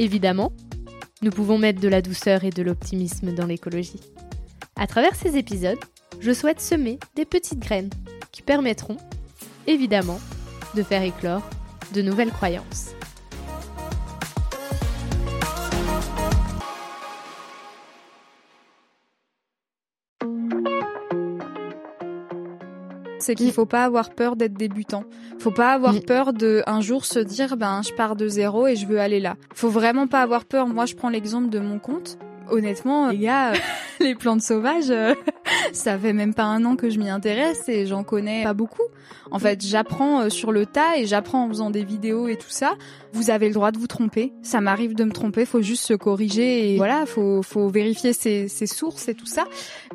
Évidemment, nous pouvons mettre de la douceur et de l'optimisme dans l'écologie. À travers ces épisodes, je souhaite semer des petites graines qui permettront, évidemment, de faire éclore de nouvelles croyances. c'est qu'il faut pas avoir peur d'être débutant. Faut pas avoir mm. peur de un jour se dire ben je pars de zéro et je veux aller là. Faut vraiment pas avoir peur. Moi je prends l'exemple de mon compte. Honnêtement, les gars, les plantes sauvages, euh, ça fait même pas un an que je m'y intéresse et j'en connais pas beaucoup. En fait, j'apprends euh, sur le tas et j'apprends en faisant des vidéos et tout ça. Vous avez le droit de vous tromper. Ça m'arrive de me tromper. Faut juste se corriger et voilà, faut faut vérifier ses, ses sources et tout ça.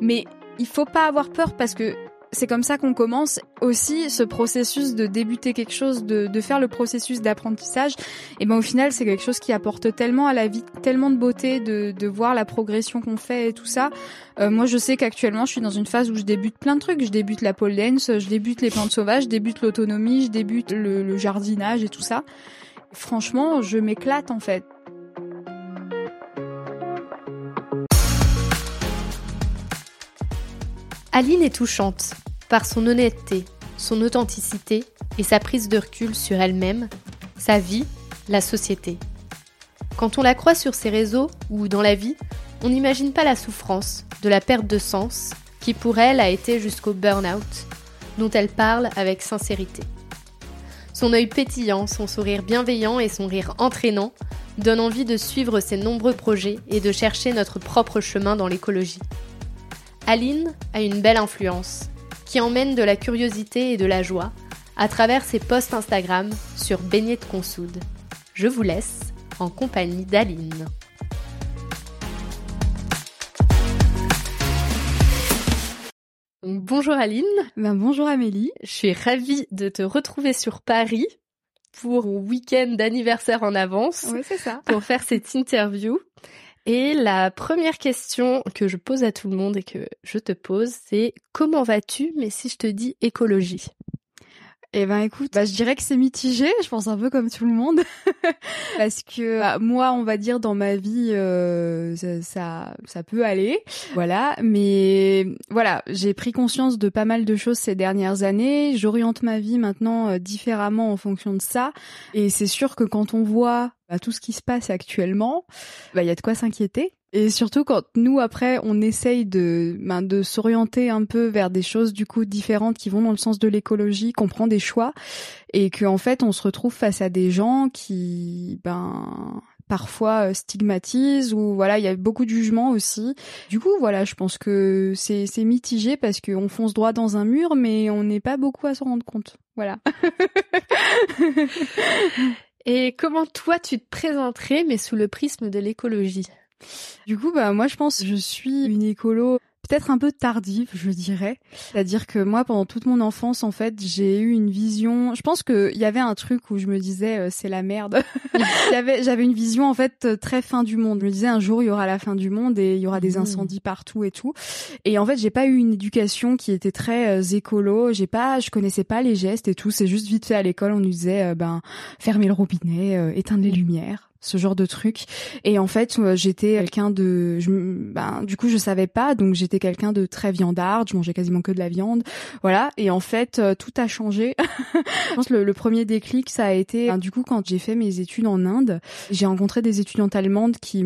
Mais il faut pas avoir peur parce que c'est comme ça qu'on commence aussi ce processus de débuter quelque chose, de, de faire le processus d'apprentissage. Et ben au final, c'est quelque chose qui apporte tellement à la vie, tellement de beauté, de, de voir la progression qu'on fait et tout ça. Euh, moi, je sais qu'actuellement, je suis dans une phase où je débute plein de trucs. Je débute la pole dance, je débute les plantes sauvages, je débute l'autonomie, je débute le, le jardinage et tout ça. Franchement, je m'éclate en fait. Aline est touchante par son honnêteté, son authenticité et sa prise de recul sur elle-même, sa vie, la société. Quand on la croit sur ses réseaux ou dans la vie, on n'imagine pas la souffrance, de la perte de sens, qui pour elle a été jusqu'au burn-out, dont elle parle avec sincérité. Son œil pétillant, son sourire bienveillant et son rire entraînant donnent envie de suivre ses nombreux projets et de chercher notre propre chemin dans l'écologie. Aline a une belle influence qui emmène de la curiosité et de la joie à travers ses posts Instagram sur Beignet de Consoude. Je vous laisse en compagnie d'Aline. Bonjour Aline. Ben bonjour Amélie. Je suis ravie de te retrouver sur Paris pour un week-end d'anniversaire en avance. Oui, c'est ça. Pour faire cette interview. Et la première question que je pose à tout le monde et que je te pose, c'est comment vas-tu Mais si je te dis écologie? Eh ben écoute, bah, je dirais que c'est mitigé, je pense un peu comme tout le monde, parce que bah, moi, on va dire dans ma vie, euh, ça, ça, peut aller, voilà. Mais voilà, j'ai pris conscience de pas mal de choses ces dernières années. J'oriente ma vie maintenant euh, différemment en fonction de ça, et c'est sûr que quand on voit bah, tout ce qui se passe actuellement, bah il y a de quoi s'inquiéter. Et surtout quand nous après on essaye de ben, de s'orienter un peu vers des choses du coup différentes qui vont dans le sens de l'écologie, qu'on prend des choix et qu'en en fait on se retrouve face à des gens qui ben parfois euh, stigmatisent ou voilà il y a beaucoup de jugements aussi. Du coup voilà je pense que c'est c'est mitigé parce qu'on fonce droit dans un mur mais on n'est pas beaucoup à s'en rendre compte. Voilà. Et comment toi tu te présenterais mais sous le prisme de l'écologie? Du coup, bah moi je pense que je suis une écolo peut-être un peu tardive, je dirais. C'est-à-dire que moi, pendant toute mon enfance, en fait, j'ai eu une vision. Je pense qu'il y avait un truc où je me disais euh, c'est la merde. J'avais une vision en fait très fin du monde. Je me disais un jour il y aura la fin du monde et il y aura des mmh. incendies partout et tout. Et en fait, j'ai pas eu une éducation qui était très euh, écolo. J'ai pas, je connaissais pas les gestes et tout. C'est juste vite fait à l'école, on nous disait euh, ben fermer le robinet, éteindre les lumières ce genre de truc. Et en fait, euh, j'étais quelqu'un de, je, ben, du coup, je savais pas, donc j'étais quelqu'un de très viandard. Je mangeais quasiment que de la viande, voilà. Et en fait, euh, tout a changé. je pense le, le premier déclic, ça a été, ben, du coup, quand j'ai fait mes études en Inde, j'ai rencontré des étudiantes allemandes qui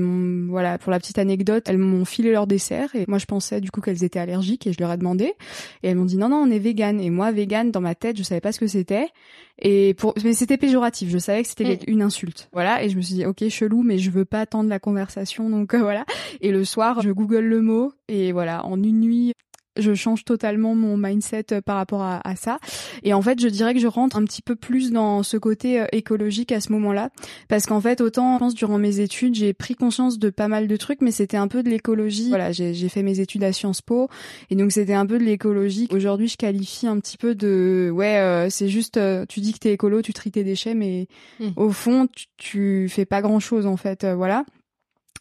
voilà, pour la petite anecdote, elles m'ont filé leur dessert et moi, je pensais du coup qu'elles étaient allergiques et je leur ai demandé et elles m'ont dit non non, on est vegan. Et moi, vegan, dans ma tête, je savais pas ce que c'était. Et pour, mais c'était péjoratif. Je savais que c'était mm. une insulte. Voilà. Et je me suis dit, ok, chelou, mais je veux pas attendre la conversation, donc euh, voilà. Et le soir, je google le mot et voilà, en une nuit, je change totalement mon mindset euh, par rapport à, à, ça. Et en fait, je dirais que je rentre un petit peu plus dans ce côté euh, écologique à ce moment-là, parce qu'en fait, autant je pense durant mes études, j'ai pris conscience de pas mal de trucs, mais c'était un peu de l'écologie. Voilà, j'ai fait mes études à Sciences Po, et donc c'était un peu de l'écologie. Aujourd'hui, je qualifie un petit peu de ouais, euh, c'est juste, tu dis que t'es écolo, tu tries tes déchets, mais mmh. au fond, tu, tu fais pas grand-chose en fait, voilà.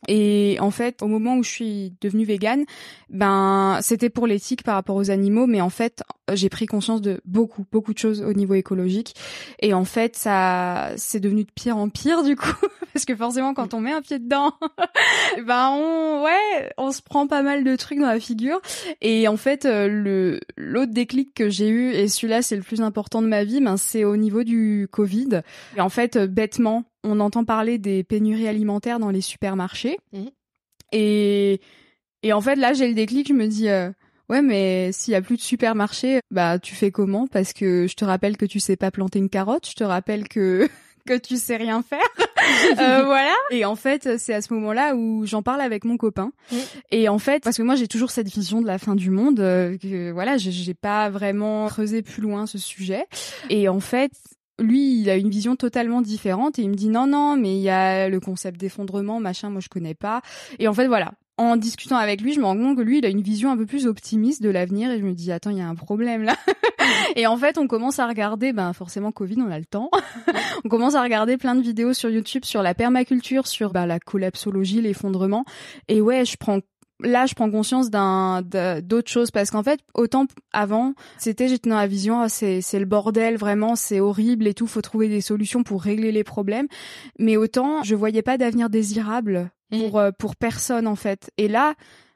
Et en fait, au moment où je suis devenue végane, ben c'était pour l'éthique par rapport aux animaux, mais en fait, j'ai pris conscience de beaucoup, beaucoup de choses au niveau écologique. Et en fait, ça, c'est devenu de pire en pire du coup, parce que forcément, quand on met un pied dedans, ben on, ouais, on se prend pas mal de trucs dans la figure. Et en fait, euh, le l'autre déclic que j'ai eu, et celui-là, c'est le plus important de ma vie, ben c'est au niveau du Covid. Et en fait, bêtement, on entend parler des pénuries alimentaires dans les supermarchés. Mmh. Et, et en fait, là, j'ai le déclic, je me dis, euh, ouais, mais s'il y a plus de supermarchés, bah, tu fais comment? Parce que je te rappelle que tu sais pas planter une carotte, je te rappelle que que tu sais rien faire. euh, voilà. Et en fait, c'est à ce moment-là où j'en parle avec mon copain. Mmh. Et en fait, parce que moi j'ai toujours cette vision de la fin du monde, euh, que voilà, j'ai pas vraiment creusé plus loin ce sujet. Et en fait, lui, il a une vision totalement différente et il me dit non, non, mais il y a le concept d'effondrement, machin, moi je connais pas. Et en fait, voilà. En discutant avec lui, je me rends compte que lui, il a une vision un peu plus optimiste de l'avenir et je me dis attends, il y a un problème là. et en fait, on commence à regarder, ben forcément Covid, on a le temps. on commence à regarder plein de vidéos sur YouTube sur la permaculture, sur bah, la collapsologie, l'effondrement. Et ouais, je prends là je prends conscience d'un d'autres choses. Parce qu'en fait autant avant c'était j'étais dans la vision ah, c'est c'est le bordel vraiment c'est horrible et tout faut trouver des solutions pour régler les problèmes. Mais autant je voyais pas d'avenir désirable mmh. pour euh, pour personne en fait. Et là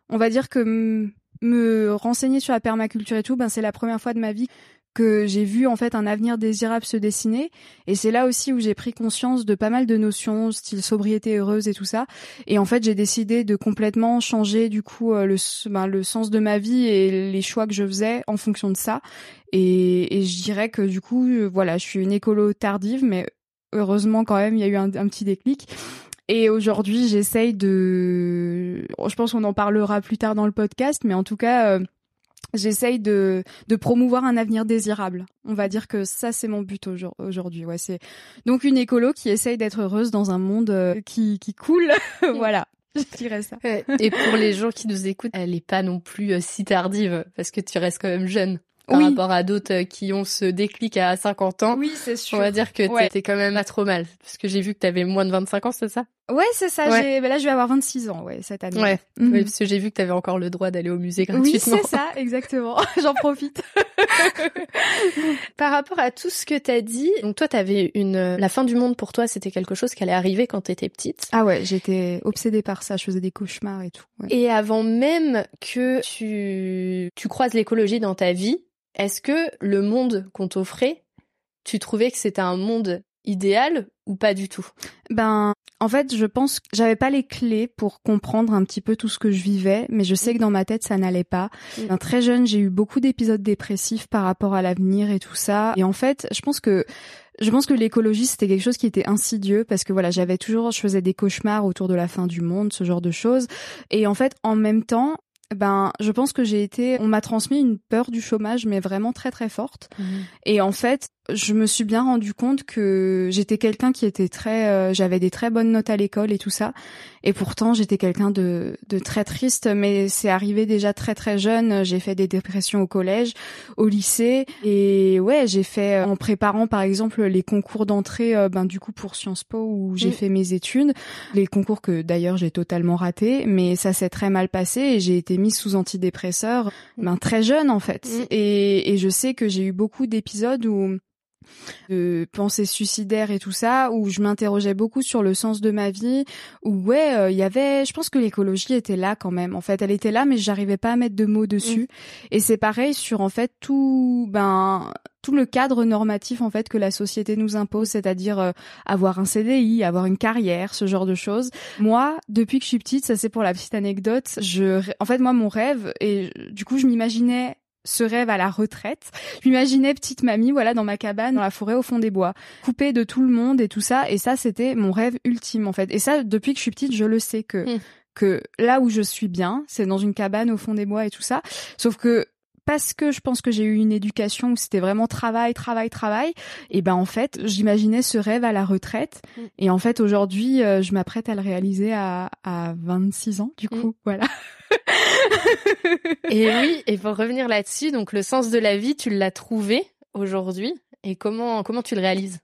on va dire que me renseigner sur la permaculture et tout ben c'est la première fois de ma vie que j'ai vu en fait un avenir désirable se dessiner. Et c'est là aussi où j'ai pris conscience de pas mal de notions style sobriété heureuse et tout ça. Et en fait j'ai décidé de complètement changer du coup euh, le ben, le sens de ma vie et les choix que je faisais en fonction de ça. Et, et je dirais que du coup euh, voilà je suis une écolo tardive mais heureusement quand même il y a eu un, un petit déclic. Et aujourd'hui, j'essaye de. Je pense qu'on en parlera plus tard dans le podcast, mais en tout cas, euh, j'essaye de, de promouvoir un avenir désirable. On va dire que ça c'est mon but aujourd'hui. Ouais, c'est donc une écolo qui essaye d'être heureuse dans un monde euh, qui qui coule. voilà. Je dirais ça. Et pour les gens qui nous écoutent, elle est pas non plus euh, si tardive parce que tu restes quand même jeune par rapport à d'autres euh, qui ont ce déclic à 50 ans. Oui, c'est sûr. On va dire que t'es quand même pas trop mal. Parce que j'ai vu que t'avais moins de 25 ans, c'est ça? Ouais, c'est ça. J'ai, bah là, je vais avoir 26 ans, ouais, cette année. Ouais. Mhm. Oui, parce que j'ai vu que t'avais encore le droit d'aller au musée gratuitement. Oui, c'est ça, exactement. J'en profite. Par rapport à tout ce que t'as dit, donc toi, t'avais une, la fin du monde pour toi, c'était quelque chose qui allait arriver quand t'étais petite. Ah ouais, j'étais obsédée par ça. Je faisais des cauchemars et tout. Et avant même que tu, tu croises l'écologie dans ta vie, est-ce que le monde qu'on t'offrait, tu trouvais que c'était un monde idéal ou pas du tout? Ben, en fait, je pense que j'avais pas les clés pour comprendre un petit peu tout ce que je vivais, mais je sais que dans ma tête, ça n'allait pas. Ben, très jeune, j'ai eu beaucoup d'épisodes dépressifs par rapport à l'avenir et tout ça. Et en fait, je pense que je pense que l'écologie c'était quelque chose qui était insidieux parce que voilà j'avais toujours je faisais des cauchemars autour de la fin du monde ce genre de choses et en fait en même temps ben, je pense que j'ai été, on m'a transmis une peur du chômage, mais vraiment très très forte. Mmh. Et en fait, je me suis bien rendu compte que j'étais quelqu'un qui était très, euh, j'avais des très bonnes notes à l'école et tout ça, et pourtant j'étais quelqu'un de, de très triste. Mais c'est arrivé déjà très très jeune. J'ai fait des dépressions au collège, au lycée, et ouais, j'ai fait euh, en préparant par exemple les concours d'entrée, euh, ben du coup pour Sciences Po où j'ai fait mes études, les concours que d'ailleurs j'ai totalement raté, mais ça s'est très mal passé et j'ai été mise sous antidépresseurs, ben très jeune en fait. Mm. Et, et je sais que j'ai eu beaucoup d'épisodes où de pensées suicidaires et tout ça, où je m'interrogeais beaucoup sur le sens de ma vie, où ouais, euh, il y avait, je pense que l'écologie était là quand même. En fait, elle était là, mais j'arrivais pas à mettre de mots dessus. Mm. Et c'est pareil sur en fait tout, ben tout le cadre normatif en fait que la société nous impose, c'est-à-dire euh, avoir un CDI, avoir une carrière, ce genre de choses. Moi, depuis que je suis petite, ça c'est pour la petite anecdote, je en fait moi mon rêve et du coup je m'imaginais ce rêve à la retraite. Je m'imaginais petite mamie, voilà, dans ma cabane, dans la forêt, au fond des bois, coupée de tout le monde et tout ça. Et ça, c'était mon rêve ultime, en fait. Et ça, depuis que je suis petite, je le sais que, hmm. que là où je suis bien, c'est dans une cabane au fond des bois et tout ça. Sauf que parce que je pense que j'ai eu une éducation où c'était vraiment travail, travail, travail, et ben en fait, j'imaginais ce rêve à la retraite. Mm. Et en fait, aujourd'hui, euh, je m'apprête à le réaliser à, à 26 ans, du mm. coup, voilà. et oui, et pour revenir là-dessus, donc le sens de la vie, tu l'as trouvé aujourd'hui. Et comment comment tu le réalises?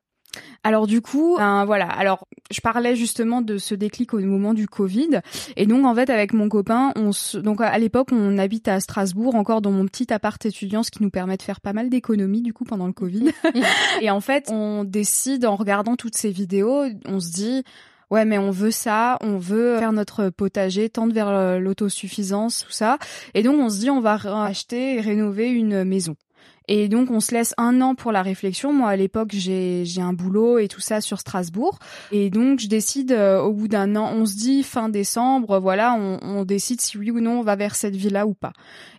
Alors du coup, ben, voilà. Alors je parlais justement de ce déclic au moment du Covid, et donc en fait avec mon copain, on donc à l'époque on habite à Strasbourg, encore dans mon petit appart étudiant, ce qui nous permet de faire pas mal d'économies du coup pendant le Covid. et en fait, on décide en regardant toutes ces vidéos, on se dit ouais mais on veut ça, on veut faire notre potager, tendre vers l'autosuffisance, tout ça. Et donc on se dit on va acheter et rénover une maison. Et donc on se laisse un an pour la réflexion. Moi à l'époque j'ai j'ai un boulot et tout ça sur Strasbourg. Et donc je décide euh, au bout d'un an, on se dit fin décembre, voilà, on, on décide si oui ou non on va vers cette ville-là ou pas.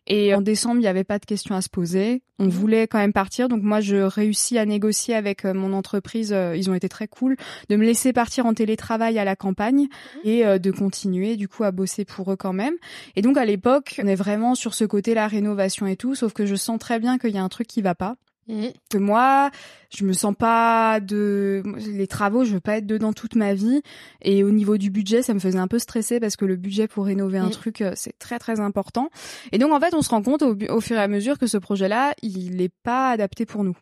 Et en décembre, il n'y avait pas de questions à se poser. On mhm. voulait quand même partir. Donc moi, je réussis à négocier avec euh, mon entreprise. Euh, ils ont été très cool de me laisser partir en télétravail à la campagne mhm. et euh, de continuer du coup à bosser pour eux quand même. Et donc à l'époque, on est vraiment sur ce côté la rénovation et tout. Sauf que je sens très bien qu'il y a un truc qui va pas. Que moi, je me sens pas de les travaux, je veux pas être dedans toute ma vie. Et au niveau du budget, ça me faisait un peu stresser parce que le budget pour rénover un truc, euh, c'est très très important. Et donc en fait, on se rend compte au, au fur et à mesure que ce projet-là, il n'est pas adapté pour nous.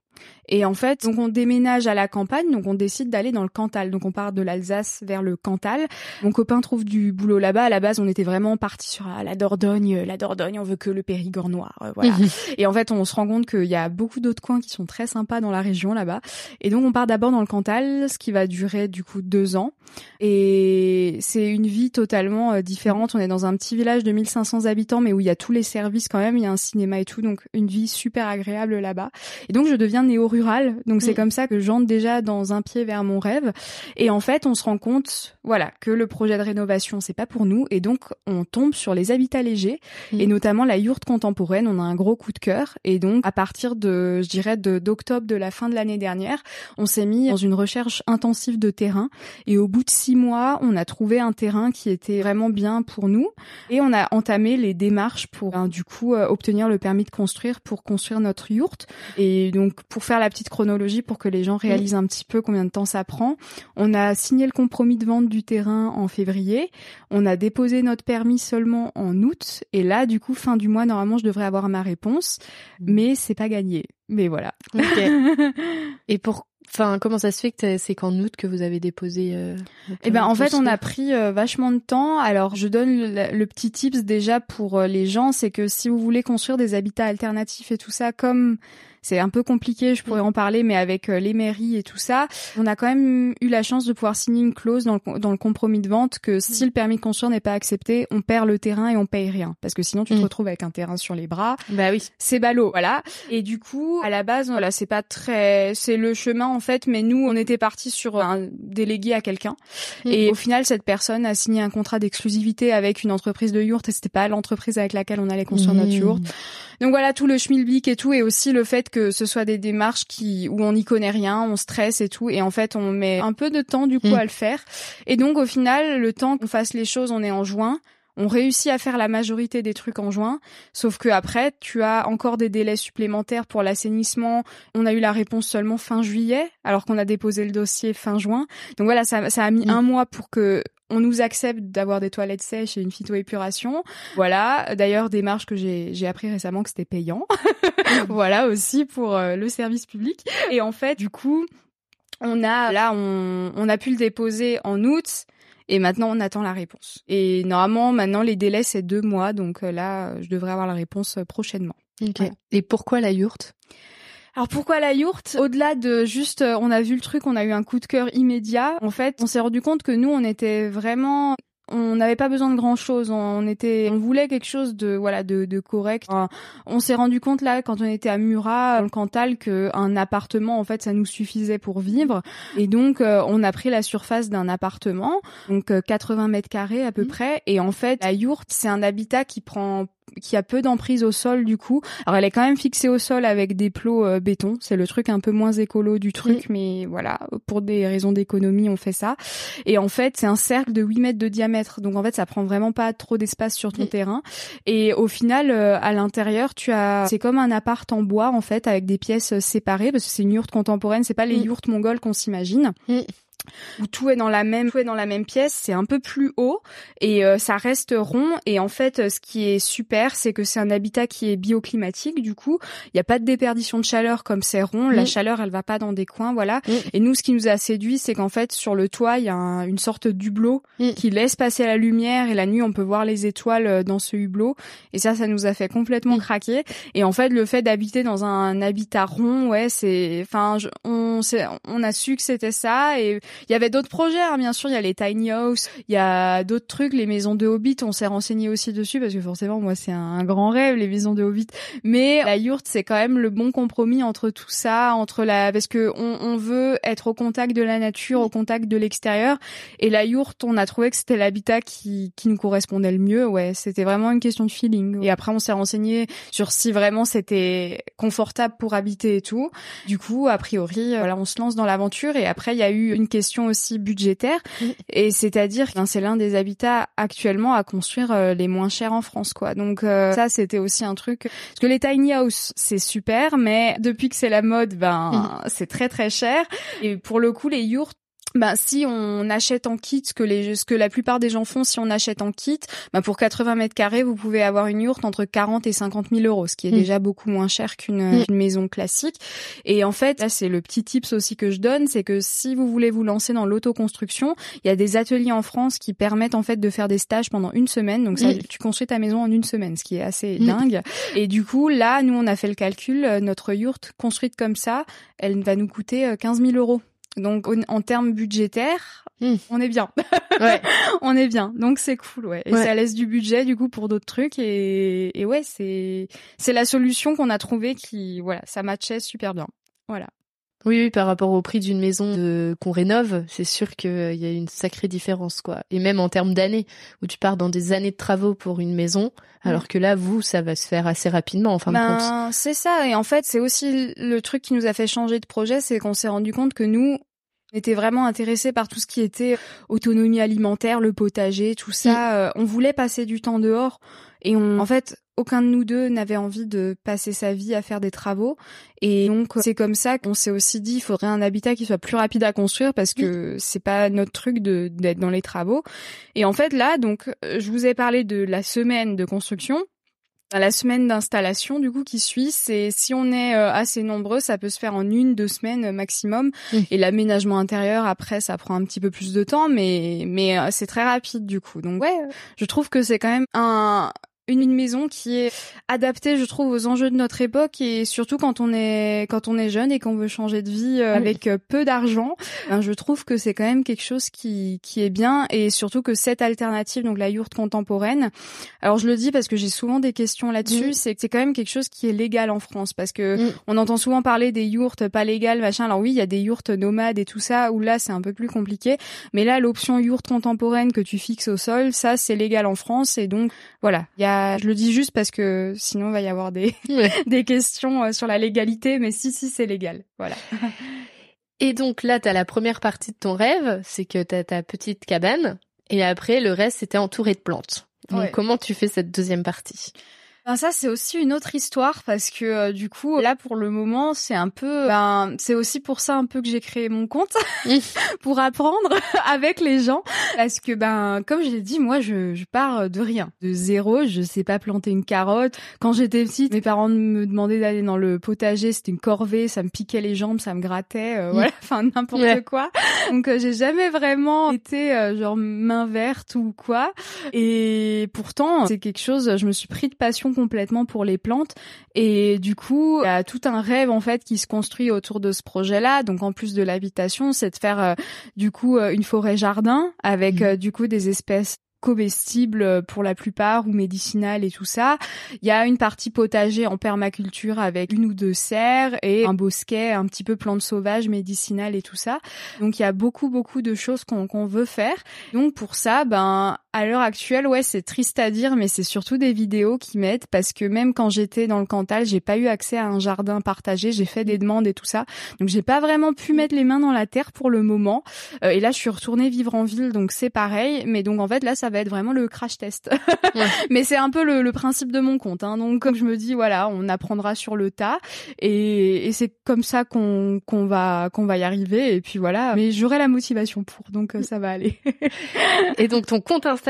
Et en fait, donc on déménage à la campagne, donc on décide d'aller dans le Cantal. Donc on part de l'Alsace vers le Cantal. Mon copain trouve du boulot là-bas. À la base, on était vraiment parti sur ah, la Dordogne. La Dordogne, on veut que le Périgord noir, euh, voilà. et en fait, on se rend compte qu'il y a beaucoup d'autres coins qui sont très sympas dans la région là-bas. Et donc on part d'abord dans le Cantal, ce qui va durer du coup deux ans. Et c'est une vie totalement euh, différente. On est dans un petit village de 1500 habitants, mais où il y a tous les services quand même. Il y a un cinéma et tout, donc une vie super agréable là-bas. Et donc je deviens néo-rural. Donc c'est mm. comme ça que j'entre déjà dans un pied vers mon rêve. Et en fait, on se rend compte, voilà, que le projet de rénovation c'est pas pour nous. Et donc on tombe sur les habitats légers et mm. notamment la yourte contemporaine. On a un gros coup de cœur. Et donc à partir de, je dirais, d'octobre de la fin de l'année dernière on s'est mis dans une recherche intensive de terrain et au bout de six mois, on a trouvé un terrain qui était vraiment bien pour nous et on a entamé les démarches pour ben, du coup euh, obtenir le permis de construire pour construire notre yourte. Et donc pour faire la petite chronologie pour que les gens réalisent un petit peu combien de temps ça prend, on a signé le compromis de vente du terrain en février, on a déposé notre permis seulement en août et là du coup fin du mois normalement je devrais avoir ma réponse, mmh. mais c'est pas gagné. Mais voilà. Et pour Enfin, comment ça se fait que c'est qu'en août que vous avez déposé euh, Eh ben, en fait, on a pris euh, vachement de temps. Alors, je donne le, petit tips déjà pour euh, les gens, c'est que si vous voulez construire des habitats alternatifs et tout ça, comme c'est un peu compliqué, je pourrais mm. en parler, mais avec euh, les mairies et tout ça, on a quand même eu la chance de pouvoir signer une clause dans le, dans le compromis de vente que si le permis de construire n'est pas accepté, on perd le terrain et on paye rien. Parce que sinon, tu te mm. retrouves avec un terrain sur les bras. Bah oui. C'est ballot, voilà. Et du coup, à la base, voilà, c'est pas très, c'est le chemin en fait, mais nous, on était parti sur un délégué à quelqu'un. Mm. Et au final, cette personne a signé un contrat d'exclusivité avec une entreprise de yourte et c'était pas l'entreprise avec laquelle on allait construire notre yourte. Donc voilà, tout le schmilblick et tout, et aussi le fait que ce soit des démarches qui où on n'y connaît rien, on stresse et tout, et en fait on met un peu de temps du coup mm. à le faire. Et donc au final, le temps qu'on fasse les choses, on est en juin. On réussit à faire la majorité des trucs en juin, sauf que après, tu as encore des délais supplémentaires pour l'assainissement. On a eu la réponse seulement fin juillet, alors qu'on a déposé le dossier fin juin. Donc voilà, ça, ça a mis mm. un mois pour que on nous accepte d'avoir des toilettes sèches et une phytoépuration. Voilà. D'ailleurs, démarche que j'ai, appris récemment que c'était payant. voilà aussi pour euh, le service public. Et en fait, du coup, on a, là, on, on a pu le déposer en août. Et maintenant, on attend la réponse. Et normalement, maintenant, les délais, c'est deux mois. Donc euh, là, je devrais avoir la réponse euh, prochainement. Et pourquoi la yourte? Alors pourquoi la yourte? Au-delà de juste, euh, on a vu le truc, on a eu un coup de cœur immédiat. En fait, on s'est rendu compte que nous, on était vraiment on n'avait pas besoin de grand chose. On était, on voulait quelque chose de voilà de, de correct. On s'est rendu compte là quand on était à Murat, le Cantal, que un appartement en fait ça nous suffisait pour vivre. Et donc euh, on a pris la surface d'un appartement, donc 80 euh, mètres carrés à peu mmh. près. Et en fait la yourte c'est un habitat qui prend qui a peu d'emprise au sol du coup. Alors elle est quand même fixée au sol avec des plots euh, béton, c'est le truc un peu moins écolo du truc, mm. mais voilà, pour des raisons d'économie on fait ça. Et en fait c'est un cercle de 8 mètres de diamètre, donc en fait ça prend vraiment pas trop d'espace sur ton mm. terrain. Et au final euh, à l'intérieur tu as, c'est comme un appart en bois en fait avec des pièces séparées parce que c'est une yourte contemporaine, c'est pas les mm. yourtes mongoles qu'on s'imagine où tout est dans la même tout est dans la même pièce, c'est un peu plus haut et euh, ça reste rond et en fait ce qui est super, c'est que c'est un habitat qui est bioclimatique du coup, il n'y a pas de déperdition de chaleur comme c'est rond, la chaleur elle va pas dans des coins voilà. Et nous ce qui nous a séduit, c'est qu'en fait sur le toit, il y a une sorte d'hublot qui laisse passer la lumière et la nuit on peut voir les étoiles euh, dans ce hublot. Et ça ça nous a fait complètement craquer. Et en fait le fait d'habiter dans un habitat rond, ouais, c'est enfin on on a su que c'était ça et il y avait d'autres projets, hein, bien sûr. Il y a les tiny house, il y a d'autres trucs, les maisons de Hobbit. On s'est renseigné aussi dessus parce que forcément, moi, c'est un, grand rêve, les maisons de Hobbit. Mais la yourte, c'est quand même le bon compromis entre tout ça, entre la, parce que on, on veut être au contact de la nature, au contact de l'extérieur. Et la yourte, on a trouvé que c'était l'habitat qui, qui nous correspondait le mieux. Ouais, c'était vraiment une question de feeling. Et après, on s'est renseigné sur si vraiment c'était confortable pour habiter et tout. Du coup, a priori, voilà, on se lance dans l'aventure. Et après, il y a eu une question aussi budgétaire et c'est-à-dire que c'est l'un des habitats actuellement à construire euh, les moins chers en France quoi. Donc euh, ça c'était aussi un truc. Parce que les tiny house c'est super mais depuis que c'est la mode ben c'est très très cher. Et pour le coup les yurts ben si on achète en kit, ce que les ce que la plupart des gens font, si on achète en kit, ben pour 80 mètres carrés, vous pouvez avoir une yourte entre 40 et 50 000 euros, ce qui est mm. déjà beaucoup moins cher qu'une mm. maison classique. Et en fait, là c'est le petit tips aussi que je donne, c'est que si vous voulez vous lancer dans l'autoconstruction, il y a des ateliers en France qui permettent en fait de faire des stages pendant une semaine. Donc ça, mm. tu construis ta maison en une semaine, ce qui est assez dingue. Et du coup, là, nous on a fait le calcul, notre yourte construite comme ça, elle va nous coûter 15 000 euros. Donc en termes budgétaires, hmm. on est bien. ouais. on est bien. Donc c'est cool, ouais. Et ça laisse du budget du coup pour d'autres trucs et, et ouais, c'est c'est la solution qu'on a trouvée qui voilà, ça matchait super bien. Voilà. Oui, oui, par rapport au prix d'une maison de, qu'on rénove, c'est sûr qu'il y a une sacrée différence, quoi. Et même en termes d'années, où tu pars dans des années de travaux pour une maison, alors que là, vous, ça va se faire assez rapidement, en fin de ben, compte. C'est ça. Et en fait, c'est aussi le truc qui nous a fait changer de projet, c'est qu'on s'est rendu compte que nous, on était vraiment intéressés par tout ce qui était autonomie alimentaire, le potager, tout ça. Mm. Euh, on voulait passer du temps dehors et on, en fait, aucun de nous deux n'avait envie de passer sa vie à faire des travaux. Et donc, c'est comme ça qu'on s'est aussi dit, il faudrait un habitat qui soit plus rapide à construire parce que c'est pas notre truc de d'être dans les travaux. Et en fait, là, donc, je vous ai parlé de la semaine de construction la semaine d'installation du coup qui suit, c'est si on est euh, assez nombreux, ça peut se faire en une deux semaines euh, maximum. Et l'aménagement intérieur après, ça prend un petit peu plus de temps, mais mais euh, c'est très rapide du coup. Donc ouais, je trouve que c'est quand même un une maison qui est adaptée, je trouve, aux enjeux de notre époque et surtout quand on est quand on est jeune et qu'on veut changer de vie euh, avec euh, peu d'argent, ben, je trouve que c'est quand même quelque chose qui qui est bien et surtout que cette alternative, donc la yourte contemporaine. Alors je le dis parce que j'ai souvent des questions là-dessus, c'est que c'est quand même quelque chose qui est légal en France parce que mm. on entend souvent parler des yourtes pas légales, machin. Alors oui, il y a des yourtes nomades et tout ça où là c'est un peu plus compliqué, mais là l'option yourte contemporaine que tu fixes au sol, ça c'est légal en France et donc voilà, il y a je le dis juste parce que sinon il va y avoir des, des questions euh, sur la légalité, mais si, si, c'est légal. Voilà. Et donc là, tu as la première partie de ton rêve, c'est que tu as ta petite cabane, et après, le reste, c'était entouré de plantes. Donc comment tu fais cette deuxième partie? Ben ça c'est aussi une autre histoire parce que euh, du coup là pour le moment c'est un peu ben c'est aussi pour ça un peu que j'ai créé mon compte pour apprendre avec les gens. Parce que ben comme je l'ai dit moi je, je pars de rien. De zéro je sais pas planter une carotte. Quand j'étais petite mes parents me demandaient d'aller dans le potager. C'était une corvée ça me piquait les jambes ça me grattait euh, voilà enfin n'importe quoi. Donc euh, j'ai jamais vraiment été genre main verte ou quoi. Et pourtant c'est quelque chose je me suis pris de passion complètement pour les plantes et du coup il y a tout un rêve en fait qui se construit autour de ce projet-là. Donc en plus de l'habitation, c'est de faire euh, du coup euh, une forêt jardin avec mmh. euh, du coup des espèces comestibles pour la plupart ou médicinales et tout ça. Il y a une partie potager en permaculture avec une ou deux serres et un bosquet un petit peu plantes sauvages, médicinales et tout ça. Donc il y a beaucoup beaucoup de choses qu'on veut faire. Donc pour ça, ben À l'heure actuelle, ouais, c'est triste à dire, mais c'est surtout des vidéos qui m'aident parce que même quand j'étais dans le Cantal, j'ai pas eu accès à un jardin partagé. J'ai fait des demandes et tout ça, donc j'ai pas vraiment pu mettre les mains dans la terre pour le moment. Euh, et là, je suis retournée vivre en ville, donc c'est pareil. Mais donc en fait, là, ça va être vraiment le crash test. mais c'est un peu le, le, principe de mon compte. Hein. Donc comme je me dis, voilà, on apprendra sur le tas, et, et c'est comme ça qu'on qu'on va qu'on va y arriver. Et puis voilà. Mais j'aurai la motivation pour, donc euh, ça va aller. et donc ton compte Instagram,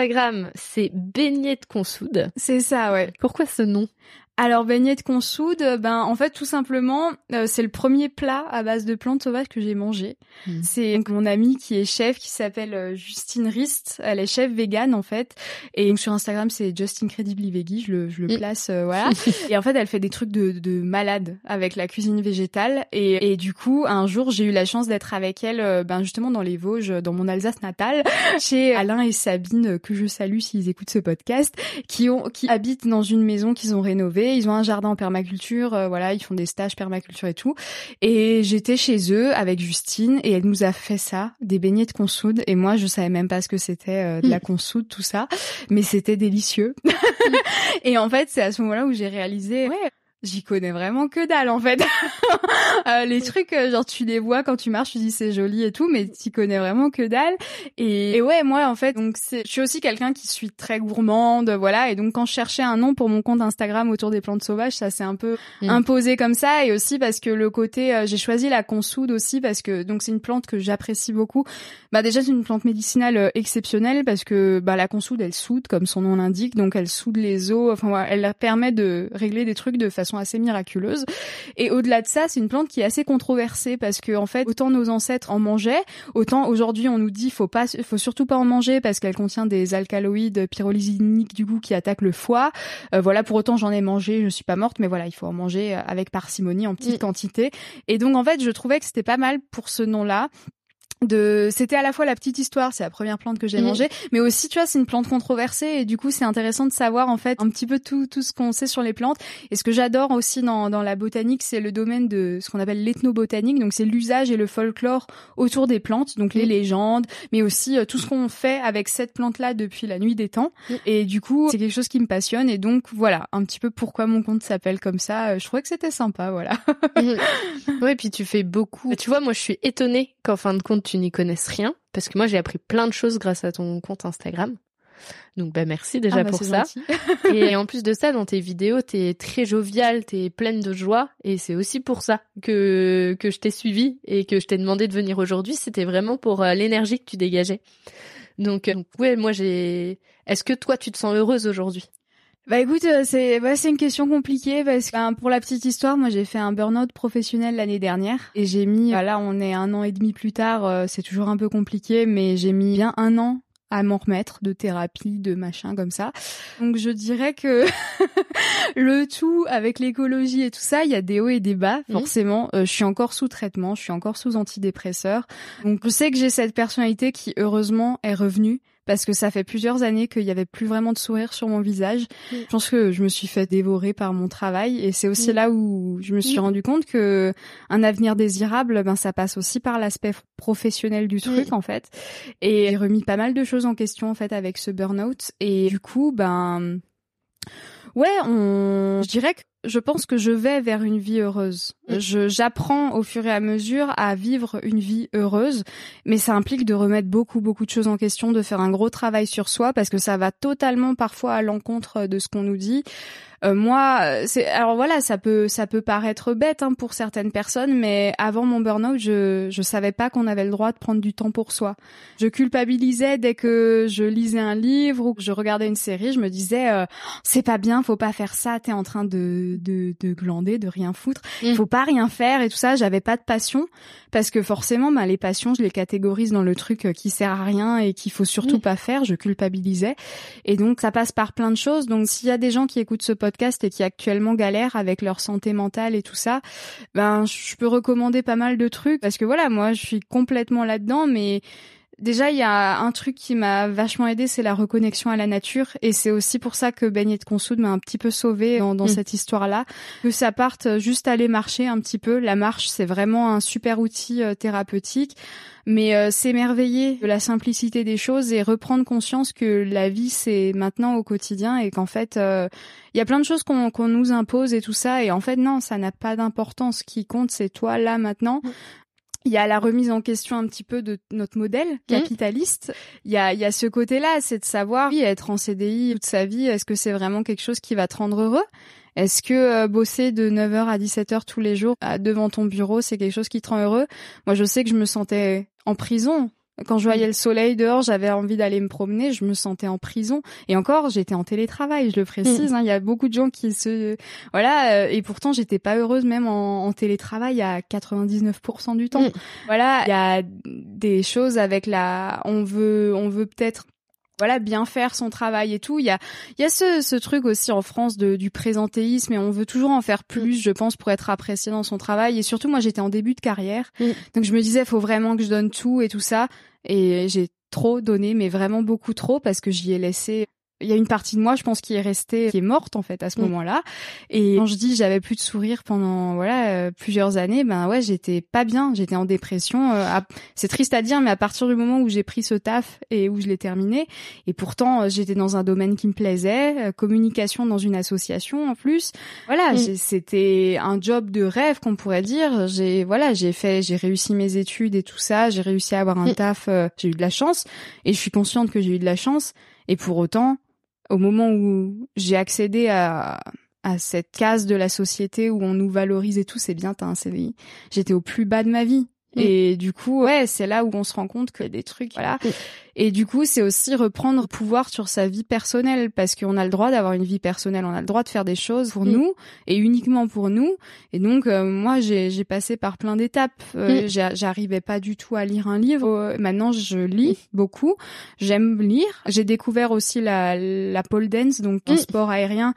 c'est Beignet de Consoude. C'est ça, ouais. Pourquoi ce nom? Alors beignet de consoude, ben en fait tout simplement euh, c'est le premier plat à base de plantes sauvages que j'ai mangé. Hmm. C'est mon amie qui est chef qui s'appelle euh, Justine Rist, elle est chef végane en fait et sur Instagram c'est Just Incredibly Veggie, je le, je le place euh, voilà. et en fait elle fait des trucs de, de malade avec la cuisine végétale et, et du coup un jour j'ai eu la chance d'être avec elle ben justement dans les Vosges, dans mon Alsace natale, chez Alain et Sabine que je salue s'ils écoutent ce podcast, qui ont qui habitent dans une maison qu'ils ont rénovée ils ont un jardin en permaculture, euh, voilà, ils font des stages permaculture et tout. Et j'étais chez eux avec Justine et elle nous a fait ça, des beignets de consoude. Et moi, je savais même pas ce que c'était euh, de la hmm. consoude, tout ça, mais c'était délicieux. et en fait, c'est à ce moment-là où j'ai réalisé, ouais, j'y connais vraiment que dalle en fait. euh, les trucs euh, genre tu les vois quand tu marches, tu dis c'est joli et tout, mais tu connais vraiment que dalle. Et, ouais, moi en fait, donc je suis aussi quelqu'un qui suis très gourmande, voilà. Et donc quand je cherchais un nom pour mon compte Instagram autour des plantes sauvages, ça s'est un peu mm. imposé comme ça. Et aussi parce que le côté, euh, j'ai choisi la consoude aussi parce que donc c'est une plante que j'apprécie beaucoup. Bah déjà c'est une plante médicinale euh, exceptionnelle parce que bah la consoude elle soude comme son nom l'indique, donc elle soude les os. Enfin elle permet de régler des trucs de façon assez miraculeuses. Et au-delà de ça, c'est une plante qui est assez controversée parce que en fait, autant nos ancêtres en mangeaient, autant aujourd'hui on nous dit faut pas, faut surtout pas en manger parce qu'elle contient des alcaloïdes pyrrolysiniques du goût qui attaquent le foie. Euh, voilà, pour autant j'en ai mangé, je suis pas morte, mais voilà, il faut en manger avec parcimonie en petite mm. quantité. Et donc en fait, je trouvais que c'était pas mal pour ce nom-là de c'était à la fois la petite histoire c'est la première plante que j'ai mhm. mangée mais aussi tu vois c'est une plante controversée et du coup c'est intéressant de savoir en fait un petit peu tout tout ce qu'on sait sur les plantes. Et ce que j'adore aussi dans dans la botanique c'est le domaine de ce qu'on appelle l'ethnobotanique. Donc c'est l'usage et le folklore autour des plantes donc les mhm. légendes mais aussi euh, tout ce qu'on fait avec cette plante là depuis la nuit des temps. Mhm. et du coup c'est quelque chose qui me passionne. Et donc voilà un petit peu pourquoi mon compte s'appelle comme ça euh, je trouvais que c'était sympa voilà. Oui puis tu fais beaucoup. Tu vois moi je suis étonnée qu'en fin de compte tu n'y connaisses rien, parce que moi j'ai appris plein de choses grâce à ton compte Instagram. Donc bah merci déjà ah, bah, pour ça. et en plus de ça, dans tes vidéos, t'es très joviale, t'es pleine de joie, et c'est aussi pour ça que que je t'ai suivi et que je t'ai demandé de venir aujourd'hui. C'était vraiment pour euh, l'énergie que tu dégageais. Donc, euh, donc ouais, moi j'ai. Est-ce que toi tu te sens heureuse aujourd'hui? Bah écoute, euh, c'est bah, c'est une question compliquée parce que pour la petite histoire, moi j'ai fait un burn-out professionnel l'année dernière et j'ai mis bah, là on est un an et demi plus tard, euh, c'est toujours un peu compliqué mais j'ai mis bien un an à m'en remettre de thérapie, de machin comme ça. Donc je dirais que le tout avec l'écologie et tout ça, il y a des hauts et des bas mmh. forcément. Euh, je suis encore sous traitement, je suis encore sous antidépresseur. Donc je sais que j'ai cette personnalité qui heureusement est revenue parce que ça fait plusieurs années qu'il y avait plus vraiment de sourire sur mon visage. Mm. Je pense que je me suis fait dévorer par mon travail et c'est aussi mm. là où je me suis mm. rendu compte que un avenir désirable, ben ça passe aussi par l'aspect professionnel du truc en fait. Et j'ai remis pas mal de choses en question en fait avec ce burn-out et du coup ben Ouais, on... je dirais que je pense que je vais vers une vie heureuse. Je, j'apprends au fur et à mesure à vivre une vie heureuse, mais ça implique de remettre beaucoup, beaucoup de choses en question, de faire un gros travail sur soi, parce que ça va totalement parfois à l'encontre de ce qu'on nous dit. Euh, moi, c'est alors voilà, ça peut ça peut paraître bête hein, pour certaines personnes, mais avant mon burn-out, je je savais pas qu'on avait le droit de prendre du temps pour soi. Je culpabilisais dès que je lisais un livre ou que je regardais une série, je me disais euh, c'est pas bien, faut pas faire ça, t'es en train de de de glander, de rien foutre, il mm. faut pas rien faire et tout ça. J'avais pas de passion parce que forcément, bah, les passions, je les catégorise dans le truc euh, qui sert à rien et qu'il faut surtout pas faire. Je culpabilisais et donc ça passe par plein de choses. Donc s'il y a des gens qui écoutent ce podcast et qui actuellement galèrent avec leur santé mentale et tout ça, ben je peux recommander pas mal de trucs parce que voilà, moi je suis complètement là-dedans, mais Déjà, il y a un truc qui m'a vachement aidé, c'est la reconnexion à la nature, et c'est aussi pour ça que Beignet de Consoude m'a un petit peu sauvée dans, mm. cette histoire-là. Que ça parte juste aller marcher un petit peu. La marche, c'est vraiment un super outil euh, thérapeutique, mais euh, s'émerveiller de la simplicité des choses et reprendre conscience que la vie, c'est maintenant au quotidien et qu'en fait, euh, il y a plein de choses qu'on nous impose et tout ça, et en fait, non, ça n'a pas d'importance. Ce qui compte, c'est toi là maintenant. Mm il y a la remise en question un petit peu de notre modèle mmh. capitaliste. Il y a, il y a ce côté-là, c'est de savoir, oui, être en CDI toute sa vie, est-ce que c'est vraiment quelque chose qui va te rendre heureux? Est-ce que euh, bosser de 9h à 17h tous les jours devant ton bureau, c'est quelque chose qui te rend heureux? Moi, je sais que je me sentais en prison quand je voyais le soleil dehors, j'avais envie d'aller me promener, je me sentais en prison. Et encore, j'étais en télétravail, je le précise. Mm. Hein, il y a beaucoup de gens qui se, voilà, euh, et pourtant j'étais pas heureuse même en, en télétravail à 99% du temps. Mm. Voilà, il y a des choses avec la, on veut, on veut peut-être voilà bien faire son travail et tout il y a il y a ce, ce truc aussi en France de, du présentéisme et on veut toujours en faire plus mm. je pense pour être apprécié dans son travail et surtout moi j'étais en début de carrière mm. donc je me disais faut vraiment que je donne tout et tout ça et j'ai trop donné mais vraiment beaucoup trop parce que j'y ai laissé il y a une partie de moi, je pense, qui est restée, qui est morte en fait à ce mm. moment-là. Et quand je dis j'avais plus de sourire pendant voilà euh, plusieurs années, ben ouais, j'étais pas bien, j'étais en dépression. Euh, c'est triste à dire, mais à partir du moment où j'ai pris ce taf et où je l'ai terminé, et pourtant euh, j'étais dans un domaine qui me plaisait, communication dans une association en plus. Voilà, mm. c'était un job de rêve qu'on pourrait dire. J'ai voilà, j'ai fait, j'ai réussi mes études et tout ça, j'ai réussi à avoir un mm. taf, j'ai eu de la chance, et je suis consciente que j'ai eu de la chance. Et pour autant, au moment où j'ai accédé à, à cette case de la société où on nous valorise et tout, c'est bien, t'as un CDI. J'étais au plus bas de ma vie. Mm. Et du coup, ouais, c'est là où on se rend compte qu'il y a des trucs, voilà. Mm. Et du coup, c'est aussi reprendre pouvoir sur sa vie personnelle parce qu'on a le droit d'avoir une vie personnelle, on a le droit de faire des choses pour mm. nous et uniquement pour nous. Et donc, euh, moi, j'ai passé par plein d'étapes. Euh, J'arrivais pas du tout à lire un livre. Maintenant, je lis beaucoup. J'aime lire. J'ai découvert aussi la, la pole dance, donc un sport aérien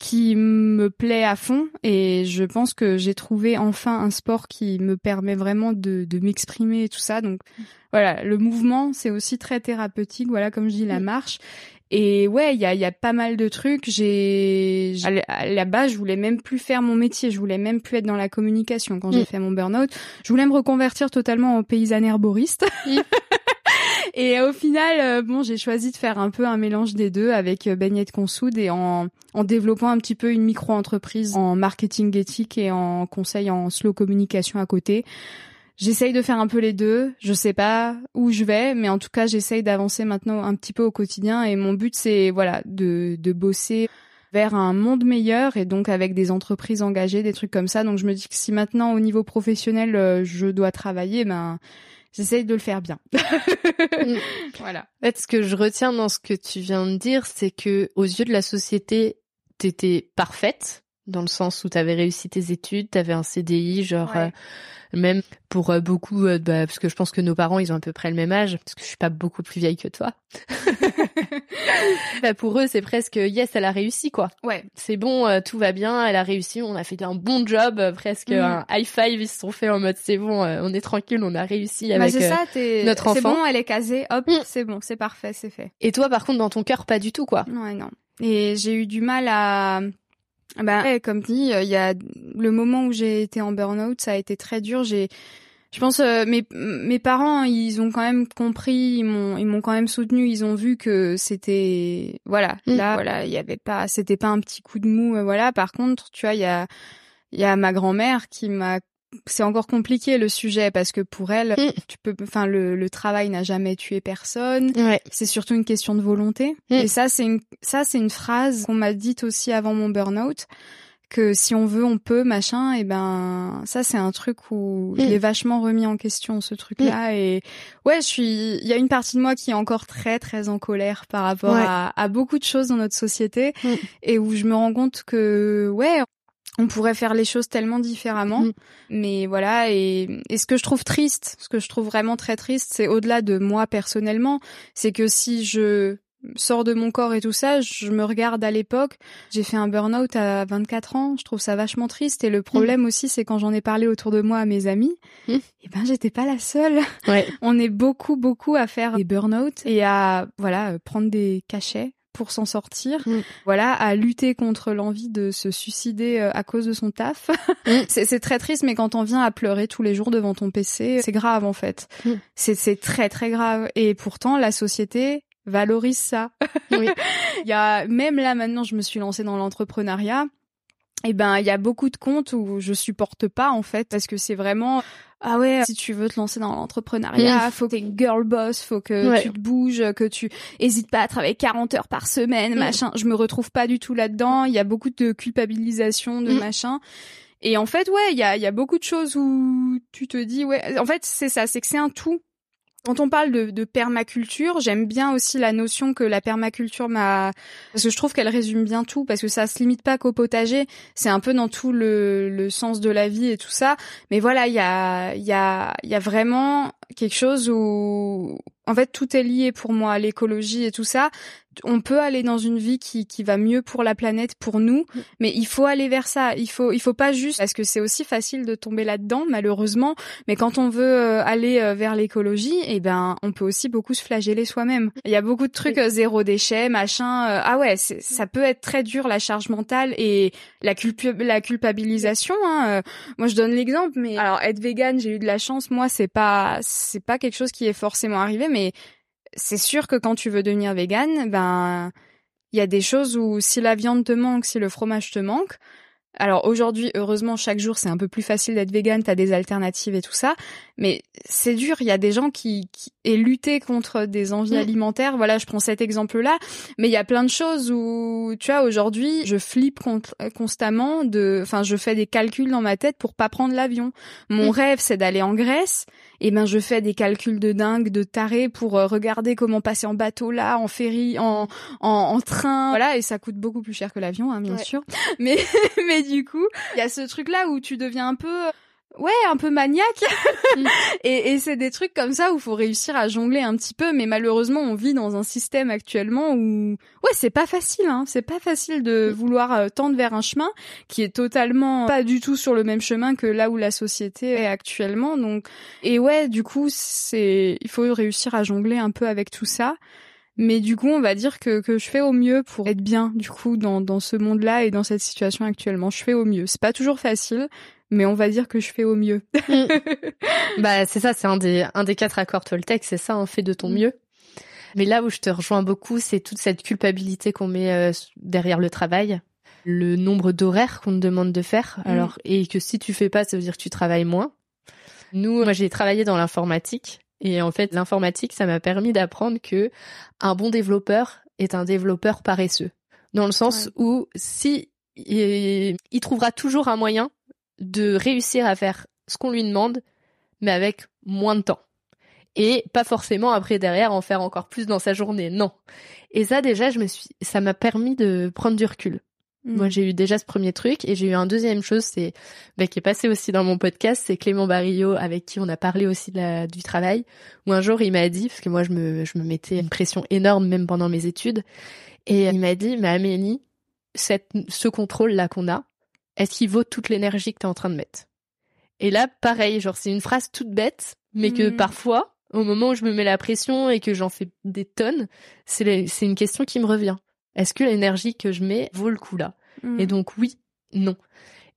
qui me plaît à fond et je pense que j'ai trouvé enfin un sport qui me permet vraiment de, de m'exprimer et tout ça. Donc voilà, le mouvement c'est aussi très thérapeutique. Voilà, comme je dis, la mm. marche. Et ouais, il y a, y a pas mal de trucs. J'ai à la base, je voulais même plus faire mon métier. Je voulais même plus être dans la communication quand j'ai mm. fait mon burn-out. Je voulais me reconvertir totalement en paysanne herboriste. Mm. Et au final, euh, bon, j'ai choisi de faire un peu un mélange des deux avec euh, Beignet de Consoude et en, en développant un petit peu une micro-entreprise en marketing éthique et en conseil en slow communication à côté. J'essaye de faire un peu les deux. Je sais pas où je vais, mais en tout cas, j'essaye d'avancer maintenant un petit peu au quotidien. Et mon but, c'est voilà, de, de bosser vers un monde meilleur et donc avec des entreprises engagées, des trucs comme ça. Donc je me dis que si maintenant au niveau professionnel, euh, je dois travailler, ben j'essaye de le faire bien. Mm. voilà. En fait, ce que je retiens dans ce que tu viens de dire, c'est que aux yeux de la société, t'étais parfaite dans le sens où t'avais réussi tes études, t'avais un CDI, genre euh, même pour euh, beaucoup, euh, bah, parce que je pense que nos parents, ils ont à peu près le même âge, parce que je suis pas beaucoup plus vieille que toi. bah, pour eux, c'est presque yes, elle a réussi quoi. Ouais. C'est bon, tout va bien, elle a réussi, on a fait un bon job, presque mm. un high five, ils se sont fait en mode c'est bon, on est tranquille, on a réussi bah, avec ça, notre enfant. C'est bon, elle est casée, hop, mm. c'est bon, c'est parfait, c'est fait. Et toi, par contre, dans ton cœur, pas du tout quoi. Ouais, non. Et j'ai eu du mal à bah, comme dit, il y a le moment où j'ai été en burn-out, ça a été très dur. J'ai, je pense, euh, mes mes parents, ils ont quand même compris, ils m'ont ils m'ont quand même soutenu. Ils ont vu que c'était, voilà, mm. là, voilà, il y avait pas, c'était pas un petit coup de mou, euh, voilà. Par contre, tu vois, il y a il y a ma grand-mère qui m'a c'est encore compliqué le sujet parce que pour elle, mm. tu peux, enfin le, le travail n'a jamais tué personne. C'est surtout une question de volonté. Mm. Et ça c'est une ça c'est une phrase qu'on m'a dite aussi avant mon burn-out que si on veut on peut machin et ben ça c'est un truc où mm. je l'ai vachement remis en question ce truc là et ouais je suis il y a une partie de moi qui est encore très très en colère par rapport à, à, beaucoup de choses dans notre société et où je me rends compte que ouais on pourrait faire les choses tellement différemment. Mm. Mais voilà, et, et, ce que je trouve triste, ce que je trouve vraiment très triste, c'est au-delà de moi personnellement, c'est que si je sors de mon corps et tout ça, je me regarde à l'époque, j'ai fait un burn-out à 24 ans, je trouve ça vachement triste et le problème aussi c'est quand j'en ai parlé autour de moi à mes amis, et eh ben j'étais pas la seule. Ouais. On est beaucoup beaucoup à faire des burn-out et à voilà, prendre des cachets pour s'en sortir, Mm. voilà, à lutter contre l'envie de se suicider euh, à cause de son taf. Mm. c'est très triste, mais quand on vient à pleurer tous les jours devant ton PC, c'est grave en fait. Mm. C'est c'est très très grave. Et pourtant, la société valorise ça. Oui. Il y a même là maintenant, je me suis lancée dans l'entrepreneuriat. Et ben, il y a beaucoup de comptes où je supporte pas en fait parce que c'est vraiment ah ouais, si tu veux te lancer dans l'entrepreneuriat, faut que t'es girl boss, faut que Ouais. tu te bouges, que tu hésites pas à travailler 40 heures par semaine, Mm. machin. Je me retrouve pas du tout là-dedans. Il y a beaucoup de culpabilisation, de Mm. machin. Et en fait, ouais, il y a, il y a beaucoup de choses où tu te dis, ouais, en fait, c'est ça, c'est que c'est un tout. Quand on parle de, permaculture, j'aime bien aussi la notion que la permaculture m'a, parce que je trouve qu'elle résume bien tout, parce que ça se limite pas qu'au potager, c'est un peu dans tout le, sens de la vie et tout ça. Mais voilà, y a, il y a vraiment quelque chose où, en fait, tout est lié pour moi, l'écologie et tout ça. On peut aller dans une vie qui, qui va mieux pour la planète, pour nous, mais il faut aller vers ça. Il faut, il faut pas juste, parce que c'est aussi facile de tomber là-dedans, malheureusement. Mais quand on veut euh, aller euh, vers l'écologie, eh ben, on peut aussi beaucoup se flageller soi-même. Il y a beaucoup de trucs euh, zéro déchet, machin. euh, ah ouais, ça peut être très dur la charge mentale et la, culp- la culpabilisation. Hein, moi, je donne l'exemple, mais alors être vegan, j'ai eu de la chance. Moi, c'est pas, c'est pas quelque chose qui est forcément arrivé, mais c'est sûr que quand tu veux devenir vegan, ben, il y a des choses où si la viande te manque, si le fromage te manque. Alors aujourd'hui, heureusement, chaque jour, c'est un peu plus facile d'être vegan, t'as des alternatives et tout ça. Mais c'est dur, il y a des gens qui, qui et lutter contre des envies Mm. alimentaires. Voilà, je prends cet exemple-là. Mais il y a plein de choses où, tu vois, aujourd'hui, je flippe constamment de, enfin, je fais des calculs dans ma tête pour pas prendre l'avion. Mon Mm. rêve, c'est d'aller en Grèce. Et ben, je fais des calculs de dingue, de taré pour euh, regarder comment passer en bateau là, en ferry, en, en, en train. Voilà, et ça coûte beaucoup plus cher que l'avion, hein, bien Ouais. sûr. Mais, mais du coup, il y a ce truc là où tu deviens un peu, ouais, un peu maniaque. Mm. et et c'est des trucs comme ça où faut réussir à jongler un petit peu. Mais malheureusement, on vit dans un système actuellement où, ouais, c'est pas facile, hein. C'est pas facile de vouloir euh, tendre vers un chemin qui est totalement pas du tout sur le même chemin que là où la société est actuellement. Donc, et ouais, du coup, c'est, il faut réussir à jongler un peu avec tout ça. Mais du coup, on va dire que, que je fais au mieux pour être bien, du coup, dans, dans ce monde-là et dans cette situation actuellement. Je fais au mieux. C'est pas toujours facile, mais on va dire que je fais au mieux. Bah c'est ça, c'est un des un des quatre accords Toltec, c'est ça, un fait de ton Mm. mieux. Mais là où je te rejoins beaucoup, c'est toute cette culpabilité qu'on met euh, derrière le travail, le nombre d'horaires qu'on te demande de faire. Mm. Alors et que si tu fais pas, ça veut dire que tu travailles moins. Nous, moi j'ai travaillé dans l'informatique et en fait l'informatique, ça m'a permis d'apprendre que un bon développeur est un développeur paresseux, dans le sens où si il, il trouvera toujours un moyen de réussir à faire ce qu'on lui demande, mais avec moins de temps. Et pas forcément après derrière en faire encore plus dans sa journée, non. Et ça déjà, je me suis, ça m'a permis de prendre du recul. Mm. Moi, j'ai eu déjà ce premier truc et j'ai eu un deuxième chose, c'est bah, qui est passé aussi dans mon podcast, c'est Clément Barillot avec qui on a parlé aussi de la- du travail. Où un jour il m'a dit, parce que moi je me je me mettais une pression énorme même pendant mes études, et il m'a dit, mais Amélie, cette, ce contrôle là qu'on a, est-ce qu'il vaut toute l'énergie que t'es en train de mettre? Et là, pareil, genre c'est une phrase toute bête, mais que Mhm. parfois, au moment où je me mets la pression et que j'en fais des tonnes, c'est une question qui me revient. Est-ce que l'énergie que je mets vaut le coup là? Mm. Et donc oui, non.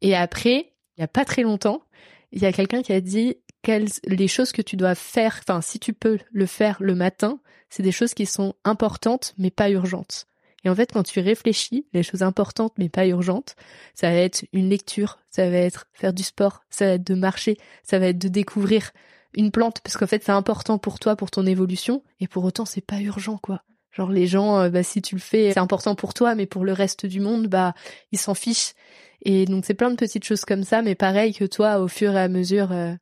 Et après, il y a pas très longtemps, il y a quelqu'un qui a dit quelles les choses que tu dois faire, enfin si tu peux le faire le matin, c'est des choses qui sont importantes mais pas urgentes. Et en fait, quand tu réfléchis, les choses importantes mais pas urgentes, ça va être une lecture, ça va être faire du sport, ça va être de marcher, ça va être de découvrir une plante parce qu'en fait c'est important pour toi, pour ton évolution, et pour autant c'est pas urgent quoi. Genre les gens, euh, bah, si tu le fais, c'est important pour toi, mais pour le reste du monde, bah ils s'en fichent. Et donc c'est plein de petites choses comme ça, mais pareil que toi, au fur et à mesure, euh,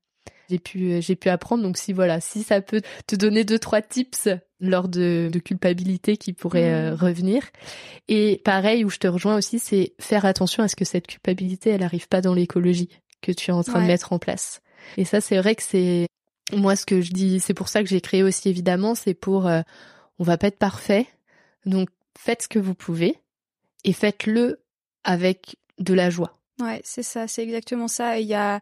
j'ai pu euh, j'ai pu apprendre. Donc si voilà, si ça peut te donner deux trois tips lors de, de culpabilité qui pourraient euh, Mhm. revenir. Et pareil où je te rejoins aussi, c'est faire attention à ce que cette culpabilité, elle arrive pas dans l'écologie que tu es en train de mettre en place. Et ça, c'est vrai que c'est moi ce que je dis. C'est pour ça que j'ai créé aussi évidemment, c'est pour euh, on va pas être parfait. Donc faites ce que vous pouvez et faites-le avec de la joie. Ouais, c'est ça, c'est exactement ça. Il y a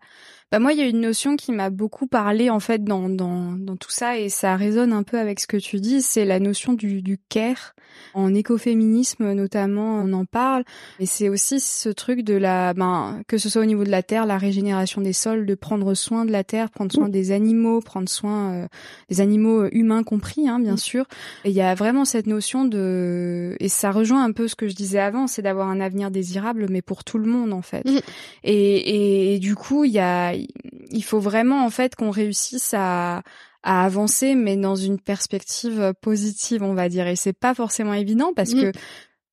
bah moi, il y a une notion qui m'a beaucoup parlé en fait dans, dans, dans tout ça et ça résonne un peu avec ce que tu dis, c'est la notion du, du care. En écoféminisme notamment, on en parle, et c'est aussi ce truc de la, ben, que ce soit au niveau de la terre, la régénération des sols, de prendre soin de la terre, prendre soin des animaux, prendre soin euh, des animaux humains compris, hein, bien sûr. Et il y a vraiment cette notion de, et ça rejoint un peu ce que je disais avant, c'est d'avoir un avenir désirable, mais pour tout le monde en fait. Mm. Et, et, du coup, il y a, il faut vraiment en fait qu'on réussisse à, à avancer, mais dans une perspective positive, on va dire. Et c'est pas forcément évident parce mm. que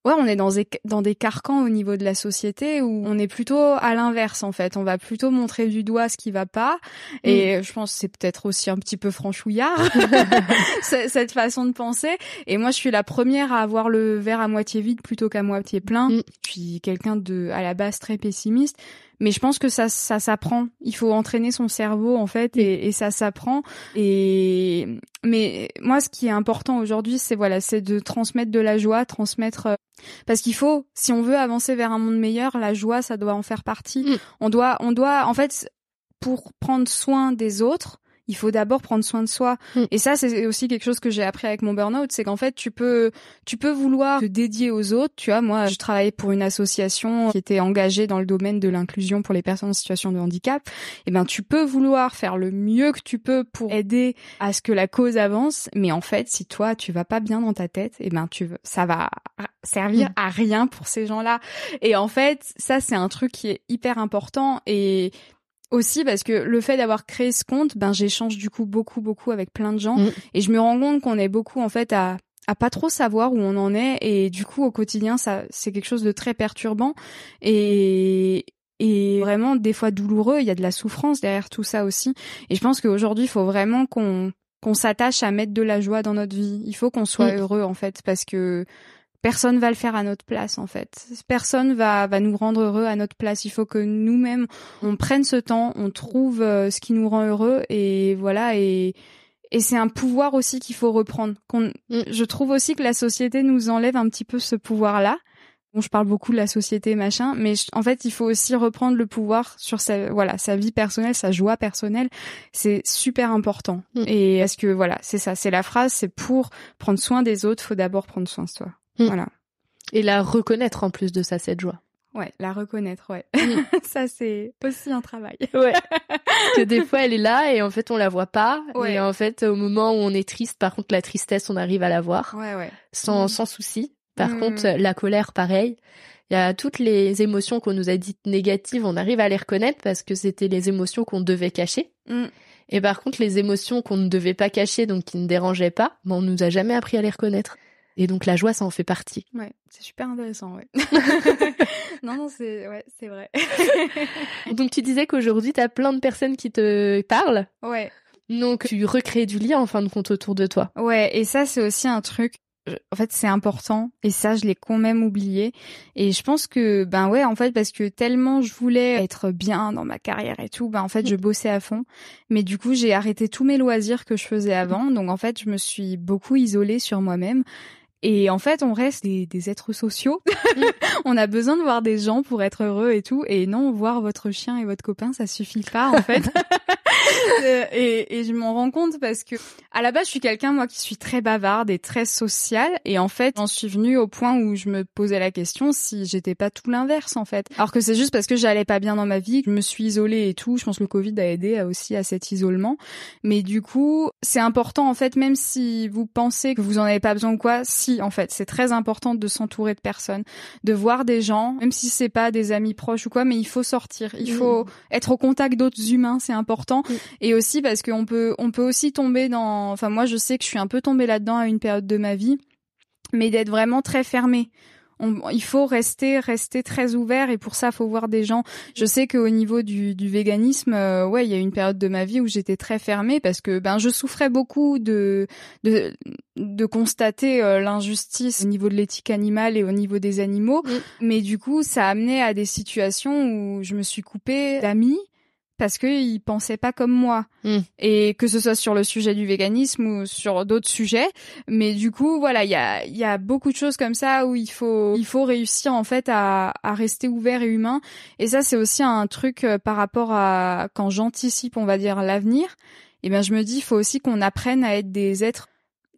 ouais, on est dans des, dans des carcans au niveau de la société où on est plutôt à l'inverse en fait. On va plutôt montrer du doigt ce qui va pas. Et mm. je pense que c'est peut-être aussi un petit peu franchouillard cette façon de penser. Et moi, je suis la première à avoir le verre à moitié vide plutôt qu'à moitié plein. Mm. Je suis quelqu'un de à la base très pessimiste mais je pense que ça ça s'apprend. Il faut entraîner son cerveau en fait et, et ça s'apprend. Et mais moi ce qui est important aujourd'hui c'est voilà c'est de transmettre de la joie transmettre euh, parce qu'il faut si on veut avancer vers un monde meilleur la joie ça doit en faire partie. Mm. on doit on doit en fait pour prendre soin des autres il faut d'abord prendre soin de soi. Mm. Et ça, c'est aussi quelque chose que j'ai appris avec mon burn-out, c'est qu'en fait, tu peux, tu peux vouloir te dédier aux autres. Tu vois, moi, je travaillais pour une association qui était engagée dans le domaine de l'inclusion pour les personnes en situation de handicap. Et eh ben, tu peux vouloir faire le mieux que tu peux pour aider à ce que la cause avance, mais en fait, si toi, tu vas pas bien dans ta tête, et eh ben, tu, ça va servir mm. à rien pour ces gens-là. Et en fait, ça, c'est un truc qui est hyper important et aussi parce que le fait d'avoir créé ce compte, ben j'échange du coup beaucoup beaucoup avec plein de gens mm. et je me rends compte qu'on est beaucoup en fait à à pas trop savoir où on en est et du coup au quotidien ça c'est quelque chose de très perturbant et et vraiment des fois douloureux, il y a de la souffrance derrière tout ça aussi et je pense qu'aujourd'hui il faut vraiment qu'on qu'on s'attache à mettre de la joie dans notre vie. Il faut qu'on soit mm. heureux en fait parce que personne va le faire à notre place en fait. Personne va va nous rendre heureux à notre place. Il faut que nous-mêmes on prenne ce temps, on trouve euh, ce qui nous rend heureux et voilà et et c'est un pouvoir aussi qu'il faut reprendre. Qu'on, mm. je trouve aussi que la société nous enlève un petit peu ce pouvoir-là. Bon, je parle beaucoup de la société machin, mais en fait, il faut aussi reprendre le pouvoir sur sa voilà sa vie personnelle, sa joie personnelle. C'est super important. Mm. Et est-ce que voilà, c'est ça, c'est la phrase, c'est pour prendre soin des autres, faut d'abord prendre soin de soi. Mm. Voilà. Et la reconnaître en plus de ça, cette joie. Ouais, la reconnaître, ouais. Mm. ça, c'est aussi un travail. ouais. Parce que des fois, elle est là et en fait, on la voit pas. Et en fait, au moment où on est triste, par contre, la tristesse, on arrive à la voir. Ouais, ouais. Sans, mm. sans souci. Par contre, la colère, pareil. Il y a toutes les émotions qu'on nous a dites négatives, on arrive à les reconnaître parce que c'était les émotions qu'on devait cacher. Et par contre, les émotions qu'on ne devait pas cacher, donc qui ne dérangeaient pas, ben, on nous a jamais appris à les reconnaître. Et donc la joie, ça en fait partie. Ouais, c'est super intéressant, ouais. non, non, c'est ouais, c'est vrai. donc tu disais qu'aujourd'hui, tu as plein de personnes qui te parlent. Ouais. Donc tu recrées du lien en fin de compte autour de toi. Ouais, et ça c'est aussi un truc en fait c'est important et ça je l'ai quand même oublié et je pense que ben ouais en fait parce que tellement je voulais être bien dans ma carrière et tout ben en fait je bossais à fond mais du coup j'ai arrêté tous mes loisirs que je faisais avant donc en fait je me suis beaucoup isolée sur moi-même et en fait, on reste des, des êtres sociaux. on a besoin de voir des gens pour être heureux et tout. Et non, voir votre chien et votre copain, ça suffit pas en fait. et, et, je m'en rends compte parce que à la base, je suis quelqu'un moi qui suis très bavarde et très sociale. Et en fait, j'en suis venue au point où je me posais la question si j'étais pas tout l'inverse en fait. Alors que c'est juste parce que j'allais pas bien dans ma vie, que je me suis isolée et tout. Je pense que le Covid a aidé aussi à cet isolement. Mais du coup, c'est important en fait, même si vous pensez que vous en avez pas besoin ou quoi, si en fait, c'est très important de s'entourer de personnes, de voir des gens, même si c'est pas des amis proches ou quoi, mais il faut sortir, il faut être au contact d'autres humains, c'est important. Et aussi parce qu'on peut, on peut aussi tomber dans, enfin moi je sais que je suis un peu tombée là-dedans à une période de ma vie, mais d'être vraiment très fermée. Il faut rester rester très ouvert et pour ça faut voir des gens. Je sais qu'au niveau du, du véganisme, euh, ouais, il y a une période de ma vie où j'étais très fermée parce que ben je souffrais beaucoup de de, de constater euh, l'injustice au niveau de l'éthique animale et au niveau des animaux, mais du coup ça a amené à des situations où je me suis coupée d'amis parce qu'ils pensaient pas comme moi. Mm. et que ce soit sur le sujet du véganisme ou sur d'autres sujets. Mais du coup voilà il y a y a beaucoup de choses comme ça où il faut il faut réussir en fait à à rester ouvert et humain. Et ça c'est aussi un truc euh, par rapport à quand j'anticipe on va dire l'avenir et ben je me dis il faut aussi qu'on apprenne à être des êtres.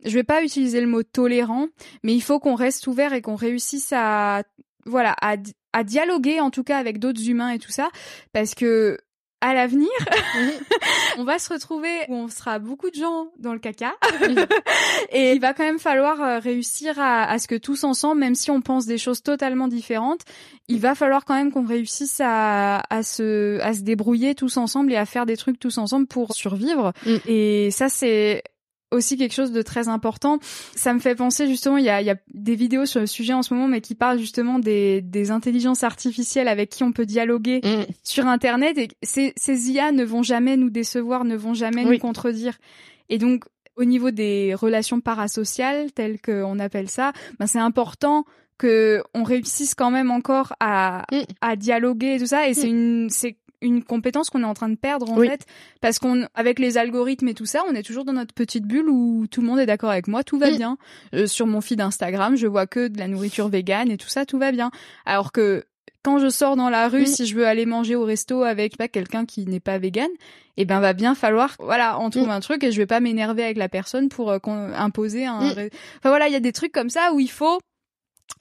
Je vais pas utiliser le mot tolérant mais il faut qu'on reste ouvert et qu'on réussisse à voilà à à dialoguer en tout cas avec d'autres humains et tout ça. Parce que à l'avenir, on va se retrouver où on sera beaucoup de gens dans le caca. et il va quand même falloir euh, réussir à, à ce que tous ensemble, même si on pense des choses totalement différentes, il va falloir quand même qu'on réussisse à, à se à se débrouiller tous ensemble et à faire des trucs tous ensemble pour survivre. Mm. Et ça c'est aussi quelque chose de très important. Ça me fait penser justement, il y a, il y a des vidéos sur le sujet en ce moment, mais qui parlent justement des, des intelligences artificielles avec qui on peut dialoguer Mm. sur Internet. Et ces, ces IA ne vont jamais nous décevoir, ne vont jamais Oui. nous contredire. Et donc, au niveau des relations parasociales, telles qu'on appelle ça, ben c'est important que on réussisse quand même encore à, Mm. à dialoguer et tout ça. Et c'est une, c'est une compétence qu'on est en train de perdre en Oui. fait parce qu'on avec les algorithmes et tout ça on est toujours dans notre petite bulle où tout le monde est d'accord avec moi tout va Mm. bien Euh, sur mon feed Instagram je vois que de la nourriture végane et tout ça tout va bien alors que quand je sors dans la rue Mm. si je veux aller manger au resto avec pas quelqu'un qui n'est pas végane eh ben va bien falloir voilà on trouve Mm. un truc et je vais pas m'énerver avec la personne pour euh, qu'on- imposer un enfin voilà il y a des trucs comme ça où il faut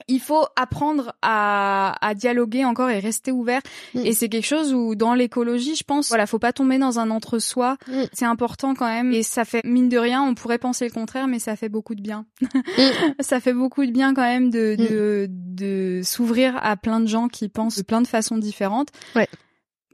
il faut apprendre à, à dialoguer encore et rester ouvert. Mm. Et c'est quelque chose où, dans l'écologie, je pense, voilà, faut pas tomber dans un entre-soi. Mm. C'est important quand même. Et ça fait, mine de rien, on pourrait penser le contraire, mais ça fait beaucoup de bien. ça fait beaucoup de bien quand même de, de, de s'ouvrir à plein de gens qui pensent de plein de façons différentes. Ouais.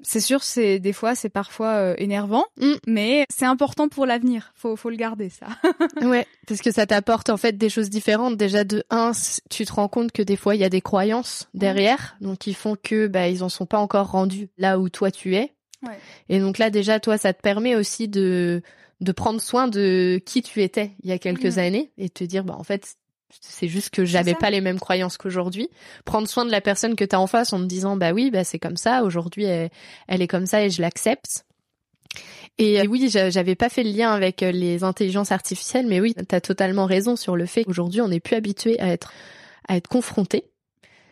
C'est sûr, c'est des fois, c'est parfois euh, énervant, Mm. mais c'est important pour l'avenir. Faut, faut le garder, ça. Ouais, parce que ça t'apporte en fait des choses différentes. Déjà de un, tu te rends compte que des fois il y a des croyances derrière, donc qui font que bah ils en sont pas encore rendus là où toi tu es. Ouais. Et donc là déjà toi ça te permet aussi de de prendre soin de qui tu étais il y a quelques Mhm. années et te dire bah en fait c'est juste que j'avais pas les mêmes croyances qu'aujourd'hui. Prendre soin de la personne que t'as en face en te disant bah oui bah c'est comme ça aujourd'hui elle, elle est comme ça et je l'accepte. Et euh, oui, j'a- j'avais pas fait le lien avec euh, les intelligences artificielles, mais oui, t'as totalement raison sur le fait qu'aujourd'hui on n'est plus habitué à être à être confronté.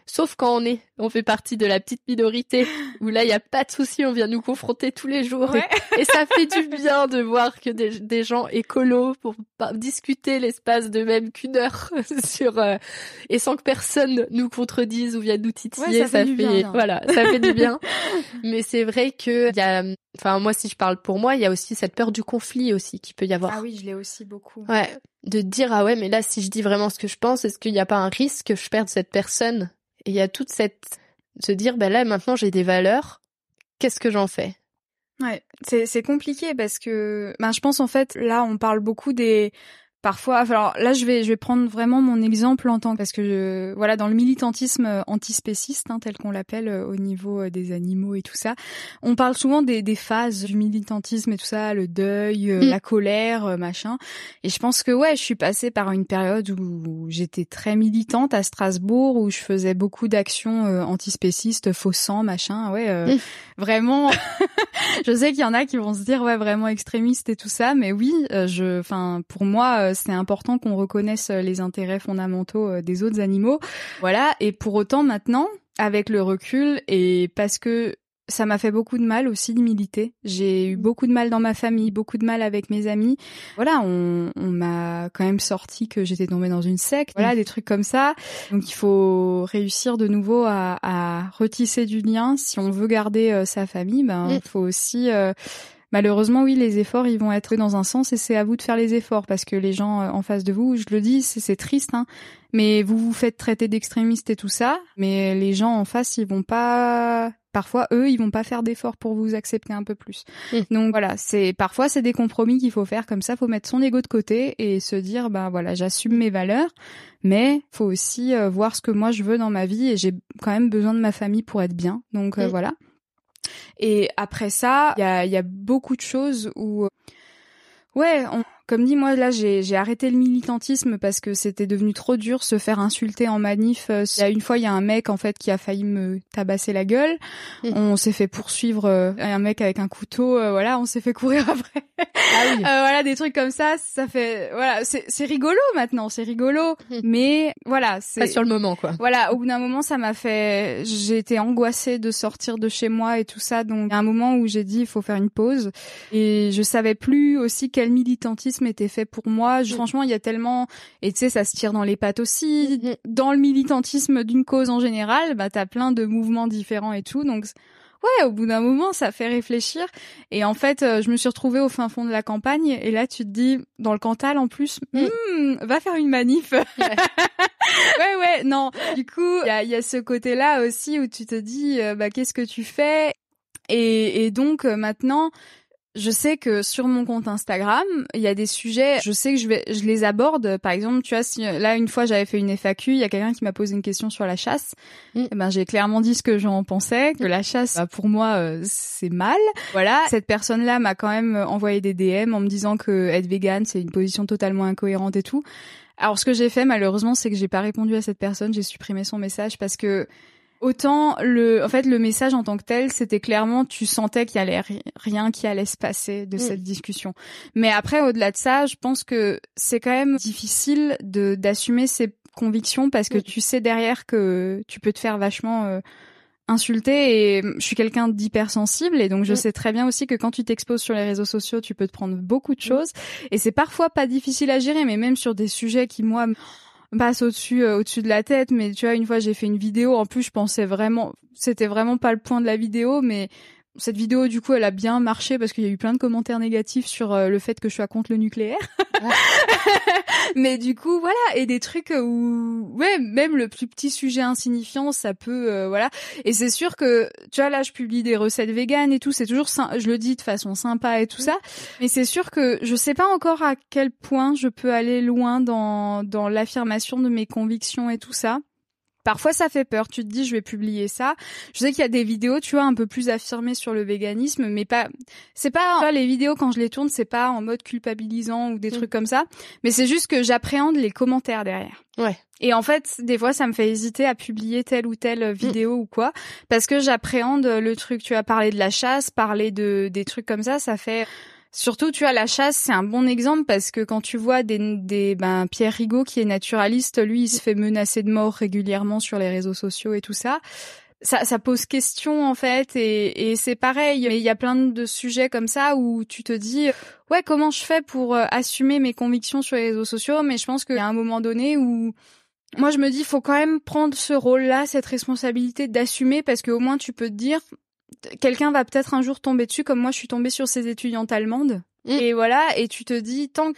Sauf quand on est, on fait partie de la petite minorité où là il y a pas de souci, on vient nous confronter tous les jours et, et ça fait du bien de voir que des, des gens écolos pour discuter l'espace de même qu'une heure sur euh, et sans que personne nous contredise ou vienne nous titiller, Ouais, ça fait du bien, voilà, ça fait du bien. Mais c'est vrai que il y a, enfin moi si je parle pour moi, il y a aussi cette peur du conflit aussi qui peut y avoir. Ah oui, je l'ai aussi beaucoup. Ouais, de dire ah ouais mais là si je dis vraiment ce que je pense, est-ce qu'il n'y a pas un risque que je perde cette personne? Et il y a toute cette se dire bah là maintenant j'ai des valeurs, qu'est-ce que j'en fais? Ouais, c'est c'est compliqué parce que ben je pense en fait là on parle beaucoup des parfois alors là je vais je vais prendre vraiment mon exemple en tant parce que je- voilà dans le militantisme euh, antispéciste hein, tel qu'on l'appelle euh, au niveau euh, des animaux et tout ça, on parle souvent des des phases du militantisme et tout ça, le deuil, Mm. la colère, machin. Et je pense que ouais, je suis passée par une période où j'étais très militante à Strasbourg où je faisais beaucoup d'actions euh, antispécistes, faux sang, machin, ouais, euh, Mm. vraiment je sais qu'il y en a qui vont se dire ouais vraiment extrémiste et tout ça, mais oui, euh, je, enfin pour moi c'est important qu'on reconnaisse euh, les intérêts fondamentaux euh, des autres animaux, voilà. Et pour autant maintenant, avec le recul et parce que ça m'a fait beaucoup de mal aussi de militer. J'ai eu beaucoup de mal dans ma famille, beaucoup de mal avec mes amis. Voilà, on, on m'a quand même sorti que j'étais tombée dans une secte. Voilà, des trucs comme ça. Donc il faut réussir de nouveau à, à retisser du lien. Si on veut garder euh, sa famille, ben il Mm. faut aussi euh, Malheureusement, oui, les efforts, ils vont être dans un sens et c'est à vous de faire les efforts parce que les gens euh, en face de vous, je le dis, c'est triste, hein, mais vous vous faites traiter d'extrémiste et tout ça, mais les gens en face, ils vont pas, parfois eux, ils vont pas faire d'efforts pour vous accepter un peu plus. Mm. Donc voilà, c'est parfois c'est des compromis qu'il faut faire comme ça, faut mettre son ego de côté et se dire, bah voilà, j'assume mes valeurs, mais faut aussi euh, voir ce que moi je veux dans ma vie et j'ai quand même besoin de ma famille pour être bien. Donc euh, Mm. voilà. Et après ça, il y a, beaucoup de choses où, ouais, on- comme dit, moi là, j'ai, j'ai arrêté le militantisme parce que c'était devenu trop dur se faire insulter en manif. Euh, il y a une fois, il y a un mec en fait qui a failli me tabasser la gueule. Mmh. On s'est fait poursuivre euh, un mec avec un couteau. Euh, voilà, on s'est fait courir après. Ah oui. voilà, des trucs comme ça. Ça fait voilà, c'est, c'est rigolo maintenant, c'est rigolo. Mmh. Mais voilà, c'est pas sur le moment quoi. Voilà, au bout d'un moment, ça m'a fait. J'ai été angoissée de sortir de chez moi et tout ça. Donc, il y a un moment où j'ai dit, il faut faire une pause. Et je savais plus aussi quel militantisme était fait pour moi. Mm. Franchement, il y a tellement, et tu sais, ça se tire dans les pattes aussi. Mm. Dans le militantisme d'une cause en général, bah, t'as plein de mouvements différents et tout. Donc, ouais, au bout d'un moment, ça fait réfléchir. Et en fait, euh, je me suis retrouvée au fin fond de la campagne. Et là, tu te dis, dans le Cantal, en plus, mm. Hmm, va faire une manif. Ouais. ouais, non. Du coup, il y a, y a, ce côté-là aussi où tu te dis, euh, bah, qu'est-ce que tu fais? Et, et donc euh, maintenant, je sais que sur mon compte Instagram, il y a des sujets, je sais que je vais je les aborde par exemple, tu vois si là une fois j'avais fait une FAQ, il y a quelqu'un qui m'a posé une question sur la chasse. Mm. Et eh ben j'ai clairement dit ce que j'en pensais, que la chasse bah, pour moi euh, c'est mal. Voilà, cette personne-là m'a quand même envoyé des DM en me disant que être vegan, c'est une position totalement incohérente et tout. Alors ce que j'ai fait malheureusement, c'est que j'ai pas répondu à cette personne, j'ai supprimé son message parce que Autant le, en fait, le message en tant que tel, c'était clairement, tu sentais qu'il y allait rien qui allait se passer de mm. cette discussion. Mais après, au-delà de ça, je pense que c'est quand même difficile de d'assumer ses convictions parce que mm. tu sais derrière que tu peux te faire vachement euh, insulter et je suis quelqu'un d'hypersensible et donc je mm. sais très bien aussi que quand tu t'exposes sur les réseaux sociaux, tu peux te prendre beaucoup de choses et c'est parfois pas difficile à gérer mais même sur des sujets qui moi passe au-dessus euh, au-dessus de la tête mais tu vois une fois j'ai fait une vidéo. En plus je pensais vraiment c'était vraiment pas le point de la vidéo mais cette vidéo, du coup, elle a bien marché parce qu'il y a eu plein de commentaires négatifs sur euh, le fait que je sois contre le nucléaire. Mais du coup, voilà, et des trucs où, ouais, même le plus petit sujet insignifiant, ça peut, euh, voilà. Et c'est sûr que, tu vois, là, je publie des recettes véganes et tout, c'est toujours, je le dis de façon sympa et tout ça. Mais c'est sûr que je sais pas encore à quel point je peux aller loin dans dans l'affirmation de mes convictions et tout ça. Parfois ça fait peur, tu te dis je vais publier ça. Je sais qu'il y a des vidéos, tu vois, un peu plus affirmées sur le véganisme, mais pas c'est pas les vidéos quand je les tourne, c'est pas en mode culpabilisant ou des mm. trucs comme ça, mais c'est juste que j'appréhende les commentaires derrière. Ouais. Et en fait, des fois ça me fait hésiter à publier telle ou telle vidéo ou quoi parce que j'appréhende le truc, tu as parlé de la chasse, parler de des trucs comme ça, ça fait Surtout, tu vois, la chasse, c'est un bon exemple parce que quand tu vois des, des ben, Pierre Rigaud qui est naturaliste, lui, il se fait menacer de mort régulièrement sur les réseaux sociaux et tout ça. Ça, ça pose question en fait et, et c'est pareil. Mais il y a plein de sujets comme ça où tu te dis ouais comment je fais pour euh, assumer mes convictions sur les réseaux sociaux? Mais je pense qu'il y a un moment donné où moi je me dis faut quand même prendre ce rôle-là, cette responsabilité d'assumer parce qu'au moins tu peux te dire quelqu'un va peut-être un jour tomber dessus, comme moi je suis tombée sur ces étudiantes allemandes. Mm. Et voilà, et tu te dis, tant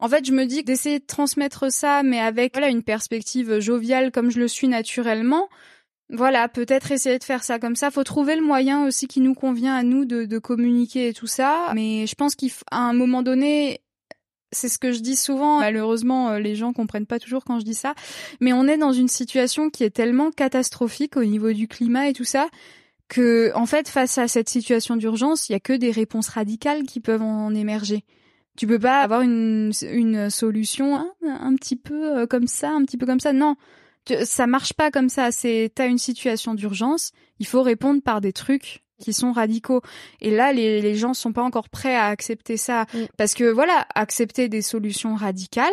en fait, je me dis d'essayer de transmettre ça, mais avec voilà une perspective joviale comme je le suis naturellement. Voilà, peut-être essayer de faire ça comme ça. Faut trouver le moyen aussi qui nous convient à nous de, de communiquer et tout ça. Mais je pense qu'à un moment donné, c'est ce que je dis souvent. Malheureusement, euh, les gens comprennent pas toujours quand je dis ça. Mais on est dans une situation qui est tellement catastrophique au niveau du climat et tout ça que en fait face à cette situation d'urgence, il y a que des réponses radicales qui peuvent en émerger. Tu peux pas avoir une, une solution hein, un, petit peu euh, comme ça, un petit peu comme ça. Non, ça marche pas comme ça. C'est t'as une situation d'urgence, il faut répondre par des trucs qui sont radicaux. Et là, les, les gens sont pas encore prêts à accepter ça mm. parce que voilà, accepter des solutions radicales,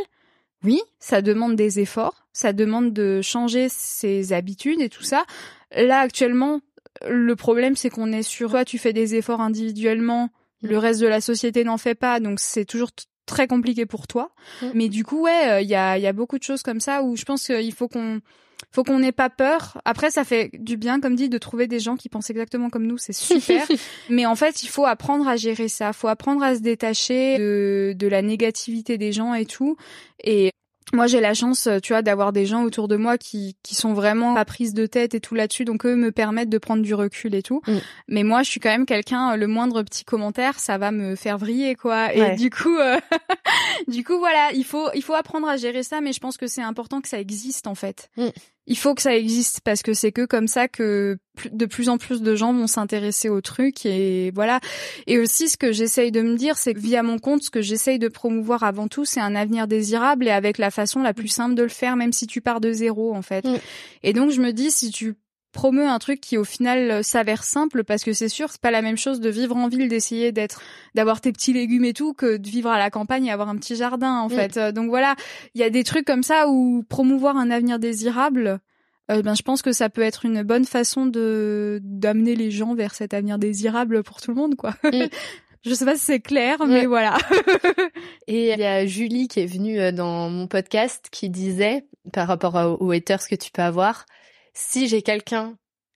oui, ça demande des efforts, ça demande de changer ses habitudes et tout ça. Là, actuellement, le problème, c'est qu'on est sur toi, tu fais des efforts individuellement, le mm. reste de la société n'en fait pas, donc c'est toujours très compliqué pour toi. Mm. Mais du coup, ouais, euh, il y a, y a beaucoup de choses comme ça où je pense qu'il faut qu'on faut qu'on n'ait pas peur. Après, ça fait du bien, comme dit, de trouver des gens qui pensent exactement comme nous, c'est super. Mais en fait, il faut apprendre à gérer ça. Il faut apprendre à se détacher de, de la négativité des gens et tout. Et moi j'ai la chance tu vois d'avoir des gens autour de moi qui qui sont vraiment à prise de tête et tout là-dessus. Donc eux me permettent de prendre du recul et tout. Mm. mais moi je suis quand même quelqu'un le moindre petit commentaire ça va me faire vriller quoi. Et du coup euh, du coup voilà il faut il faut apprendre à gérer ça. Mais je pense que c'est important que ça existe en fait. Mm. Il faut que ça existe parce que c'est que comme ça que de plus en plus de gens vont s'intéresser au truc et voilà. Et aussi ce que j'essaye de me dire, c'est que via mon compte, ce que j'essaye de promouvoir avant tout, c'est un avenir désirable et avec la façon la plus simple de le faire, même si tu pars de zéro en fait. Mm. Et donc je me dis si tu promeut un truc qui au final euh, s'avère simple parce que c'est sûr c'est pas la même chose de vivre en ville d'essayer d'être d'avoir tes petits légumes et tout que de vivre à la campagne et avoir un petit jardin en mm. fait euh, donc voilà il y a des trucs comme ça où promouvoir un avenir désirable euh, ben je pense que ça peut être une bonne façon de d'amener les gens vers cet avenir désirable pour tout le monde quoi mm. Je sais pas si c'est clair, mais voilà. et il y a Julie qui est venue dans mon podcast qui disait, par rapport aux haters que tu peux avoir, si j'ai quelqu'un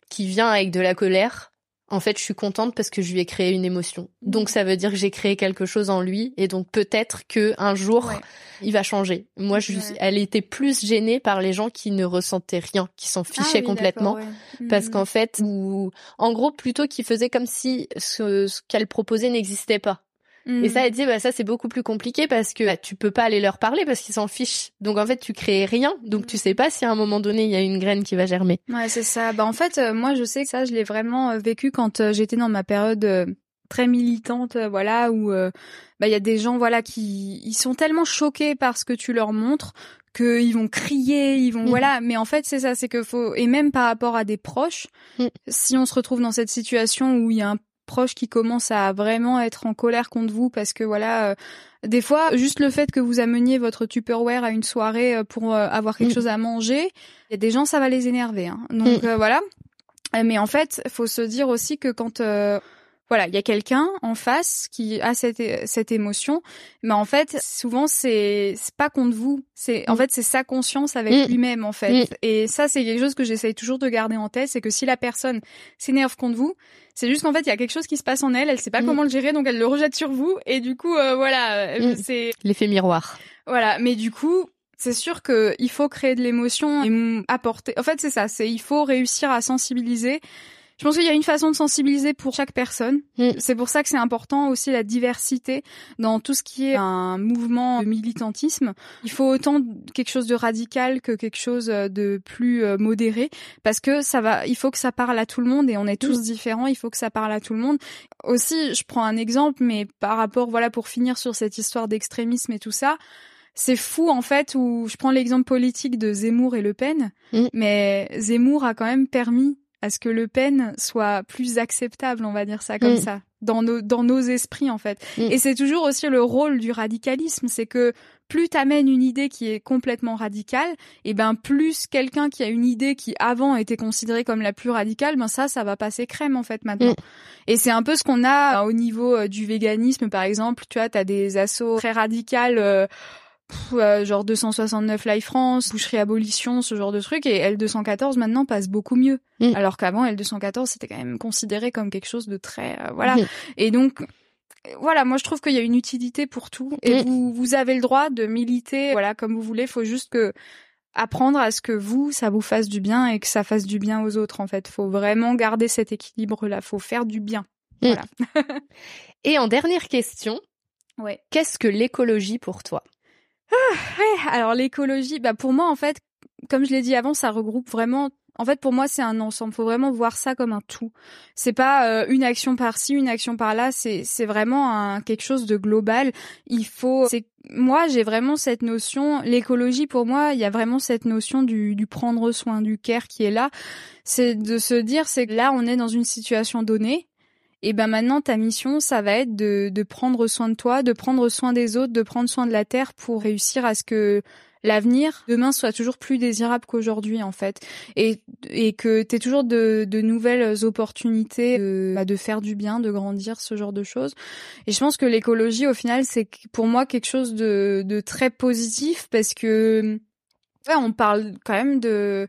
qui vient avec de la colère, en fait, je suis contente parce que je lui ai créé une émotion. Donc ça veut dire que j'ai créé quelque chose en lui et donc peut-être que un jour il va changer. Moi, je, elle était plus gênée par les gens qui ne ressentaient rien, qui s'en ah fichaient complètement, parce mmh. qu'en fait, ou en gros plutôt qui faisaient comme si ce qu'elle proposait n'existait pas. Et ça, mm. elle dit, bah, ça, c'est beaucoup plus compliqué parce que bah, tu peux pas aller leur parler parce qu'ils s'en fichent. Donc, en fait, tu crées rien. Donc, tu sais pas si à un moment donné, il y a une graine qui va germer. Ouais, c'est ça. Bah, en fait, euh, moi, je sais que ça, je l'ai vraiment euh, vécu quand euh, j'étais dans ma période très militante, voilà, où bah, il y a des gens, voilà, qui ils sont tellement choqués par ce que tu leur montres qu'ils vont crier, ils vont, mm. voilà. Mais en fait, c'est ça, c'est que faut, et même par rapport à des proches, mm. si on se retrouve dans cette situation où il y a un proche qui commence à vraiment être en colère contre vous parce que voilà, euh, des fois, juste le fait que vous ameniez votre Tupperware à une soirée euh, pour euh, avoir quelque mm. chose à manger, il y a des gens ça va les énerver. Hein. Donc mm. voilà. Mais en fait, faut se dire aussi que quand voilà, il y a quelqu'un en face qui a cette cette émotion, mais en fait, souvent c'est c'est pas contre vous, c'est en mm. fait c'est sa conscience avec mm. lui-même en fait. Mm. Et ça c'est quelque chose que j'essaye toujours de garder en tête, c'est que si la personne s'énerve contre vous, c'est juste qu'en fait il y a quelque chose qui se passe en elle, elle sait pas comment le gérer donc elle le rejette sur vous et du coup euh, voilà, euh, c'est l'effet miroir. Voilà, mais du coup, c'est sûr que il faut créer de l'émotion et apporter. En fait, c'est ça. C'est il faut réussir à sensibiliser je pense qu'il y a une façon de sensibiliser pour chaque personne. Mm. C'est pour ça que c'est important aussi la diversité dans tout ce qui est un mouvement de militantisme. Il faut autant quelque chose de radical que quelque chose de plus euh, modéré parce que ça va, il faut que ça parle à tout le monde et on est tous mm. différents. Il faut que ça parle à tout le monde. Aussi, je prends un exemple, mais par rapport, voilà, pour finir sur cette histoire d'extrémisme et tout ça, c'est fou en fait où je prends l'exemple politique de Zemmour et Le Pen, mm. mais Zemmour a quand même permis à ce que Le Pen soit plus acceptable, on va dire ça comme mm. ça, dans nos dans nos esprits en fait. Mm. Et c'est toujours aussi le rôle du radicalisme, c'est que plus t'amènes une idée qui est complètement radicale, et ben plus quelqu'un qui a une idée qui avant était considérée comme la plus radicale, ben ça, ça va passer crème en fait maintenant. Mm. Et c'est un peu ce qu'on a au niveau euh, du véganisme par exemple. Tu vois, t'as des assauts très radicales. Euh, genre 269 Live France, boucherie abolition, ce genre de truc, et L214 maintenant passe beaucoup mieux. Mm. Alors qu'avant L214 c'était quand même considéré comme quelque chose de très euh, voilà. Mm. Et donc voilà, moi je trouve qu'il y a une utilité pour tout, et mm. vous vous avez le droit de militer, voilà comme vous voulez. Faut juste que apprendre à ce que vous ça vous fasse du bien et que ça fasse du bien aux autres. En fait, faut vraiment garder cet équilibre là. Faut faire du bien. Voilà. et en dernière question, ouais. qu'est-ce que l'écologie pour toi? Ah, alors l'écologie, bah pour moi en fait, comme je l'ai dit avant, ça regroupe vraiment. En fait, pour moi, c'est un ensemble. Faut vraiment voir ça comme un tout. C'est pas euh, une action par-ci, une action par-là. C'est c'est vraiment un, quelque chose de global. Il faut. C'est moi, j'ai vraiment cette notion. L'écologie, pour moi, il y a vraiment cette notion du, du prendre soin, du care qui est là. C'est de se dire, c'est que là, on est dans une situation donnée et ben maintenant ta mission ça va être de, de prendre soin de toi, de prendre soin des autres, de prendre soin de la terre pour réussir à ce que l'avenir demain soit toujours plus désirable qu'aujourd'hui en fait et et que tu toujours de, de nouvelles opportunités de, bah, de faire du bien, de grandir, ce genre de choses. Et je pense que l'écologie au final c'est pour moi quelque chose de de très positif parce que ouais, on parle quand même de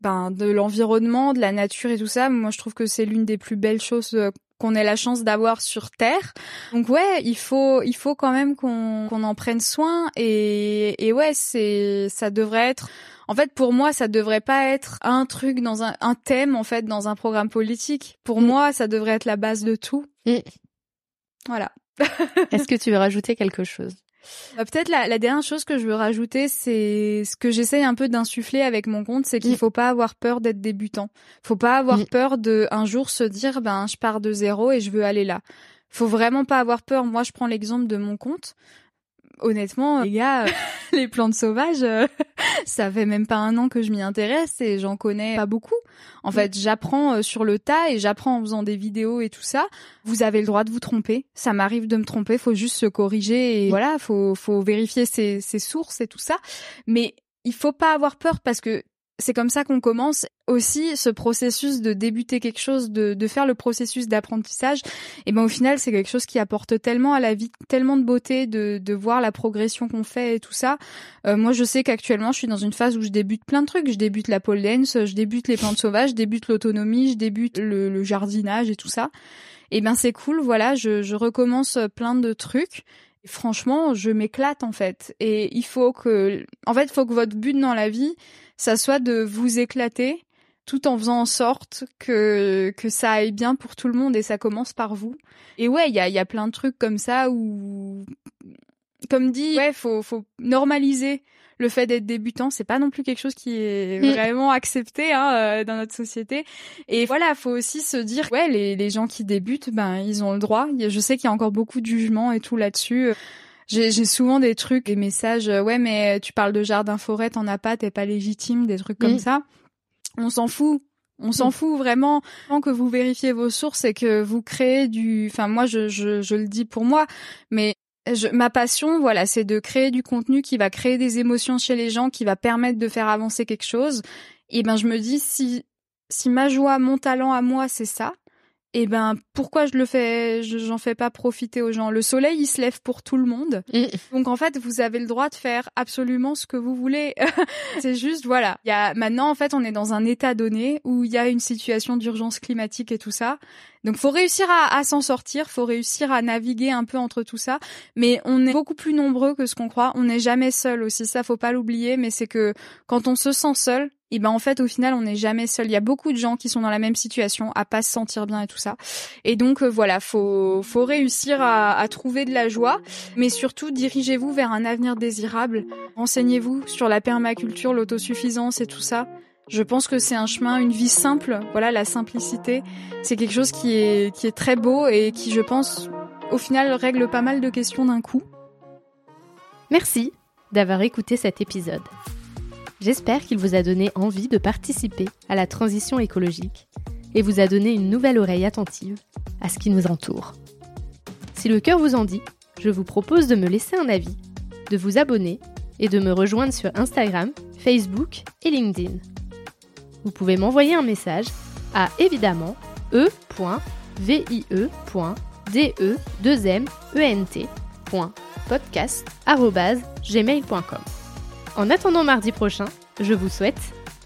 ben, de l'environnement, de la nature et tout ça. Moi, je trouve que c'est l'une des plus belles choses euh, qu'on ait la chance d'avoir sur Terre. Donc ouais, il faut il faut quand même qu'on qu'on en prenne soin et et ouais, c'est ça devrait être en fait pour moi ça devrait pas être un truc dans un un thème en fait dans un programme politique. Pour mm. moi, ça devrait être la base de tout. Mm. Voilà. Est-ce que tu veux rajouter quelque chose? Peut-être la, la, dernière chose que je veux rajouter, c'est ce que j'essaye un peu d'insuffler avec mon compte, c'est qu'il mm. faut pas avoir peur d'être débutant. Faut pas avoir mm. peur de un jour se dire ben je pars de zéro et je veux aller là. Faut vraiment pas avoir peur. Moi, je prends l'exemple de mon compte honnêtement, les gars, les plantes sauvages, euh, ça fait même pas un an que je m'y intéresse et j'en connais pas beaucoup. En fait, j'apprends euh, sur le tas et j'apprends en faisant des vidéos et tout ça. Vous avez le droit de vous tromper. Ça m'arrive de me tromper. Faut juste se corriger et voilà, faut faut vérifier ses, ses sources et tout ça. Mais il faut pas avoir peur parce que c'est comme ça qu'on commence aussi ce processus de débuter quelque chose, de, de faire le processus d'apprentissage. Et ben au final, c'est quelque chose qui apporte tellement à la vie, tellement de beauté, de, de voir la progression qu'on fait et tout ça. Euh, moi, je sais qu'actuellement, je suis dans une phase où je débute plein de trucs. Je débute la pole dance, je débute les plantes sauvages, je débute l'autonomie, je débute le, le, jardinage et tout ça. Et ben c'est cool, voilà, je, je recommence plein de trucs franchement, je m'éclate en fait. Et il faut que, en fait, faut que votre but dans la vie, ça soit de vous éclater, tout en faisant en sorte que que ça aille bien pour tout le monde et ça commence par vous. Et ouais, il y a il y a plein de trucs comme ça où, comme dit, ouais, faut faut normaliser le fait d'être débutant, c'est pas non plus quelque chose qui est mm. vraiment accepté hein, euh, dans notre société. Et voilà, faut aussi se dire, ouais, les, les gens qui débutent, ben ils ont le droit. Je sais qu'il y a encore beaucoup de jugements et tout là-dessus. J'ai souvent des trucs, des messages, euh, ouais, mais tu parles de jardin-forêt, t'en as pas, t'es pas légitime, des trucs comme mm. ça. On s'en fout. On s'en mm. fout vraiment. Tant que vous vérifiez vos sources et que vous créez du, enfin moi je, je, je le dis pour moi, mais ma passion, voilà, c'est de créer du contenu qui va créer des émotions chez les gens, qui va permettre de faire avancer quelque chose. Et ben, je me dis si si ma joie, mon talent à moi, c'est ça, eh ben pourquoi je le fais j'en fais pas profiter aux gens? Le soleil il se lève pour tout le monde. Mm. donc en fait vous avez le droit de faire absolument ce que vous voulez. C'est juste voilà. Il y a maintenant en fait on est dans un état donné où il y a une situation d'urgence climatique et tout ça donc faut réussir à, à s'en sortir faut réussir à naviguer un peu entre tout ça mais on est beaucoup plus nombreux que ce qu'on croit on n'est jamais seul aussi ça faut pas l'oublier mais c'est que quand on se sent seul et ben en fait au final on n'est jamais seul. Il y a beaucoup de gens qui sont dans la même situation, à pas se sentir bien et tout ça. Et donc euh, voilà, faut faut réussir à, à, trouver de la joie, mais surtout dirigez-vous vers un avenir désirable. Renseignez-vous sur la permaculture, l'autosuffisance et tout ça. Je pense que c'est un chemin, une vie simple. Voilà, la simplicité, c'est quelque chose qui est très beau et qui, je pense, au final règle pas mal de questions d'un coup. Merci d'avoir écouté cet épisode. J'espère qu'il vous a donné envie de participer à la transition écologique et vous a donné une nouvelle oreille attentive à ce qui nous entoure. Si le cœur vous en dit, je vous propose de me laisser un avis, de vous abonner et de me rejoindre sur Instagram, Facebook et LinkedIn. Vous pouvez m'envoyer un message à évidemment e.vie.de2ment.podcast.gmail.com. En attendant mardi prochain, je vous souhaite,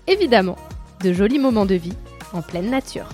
évidemment, de jolis moments de vie en pleine nature.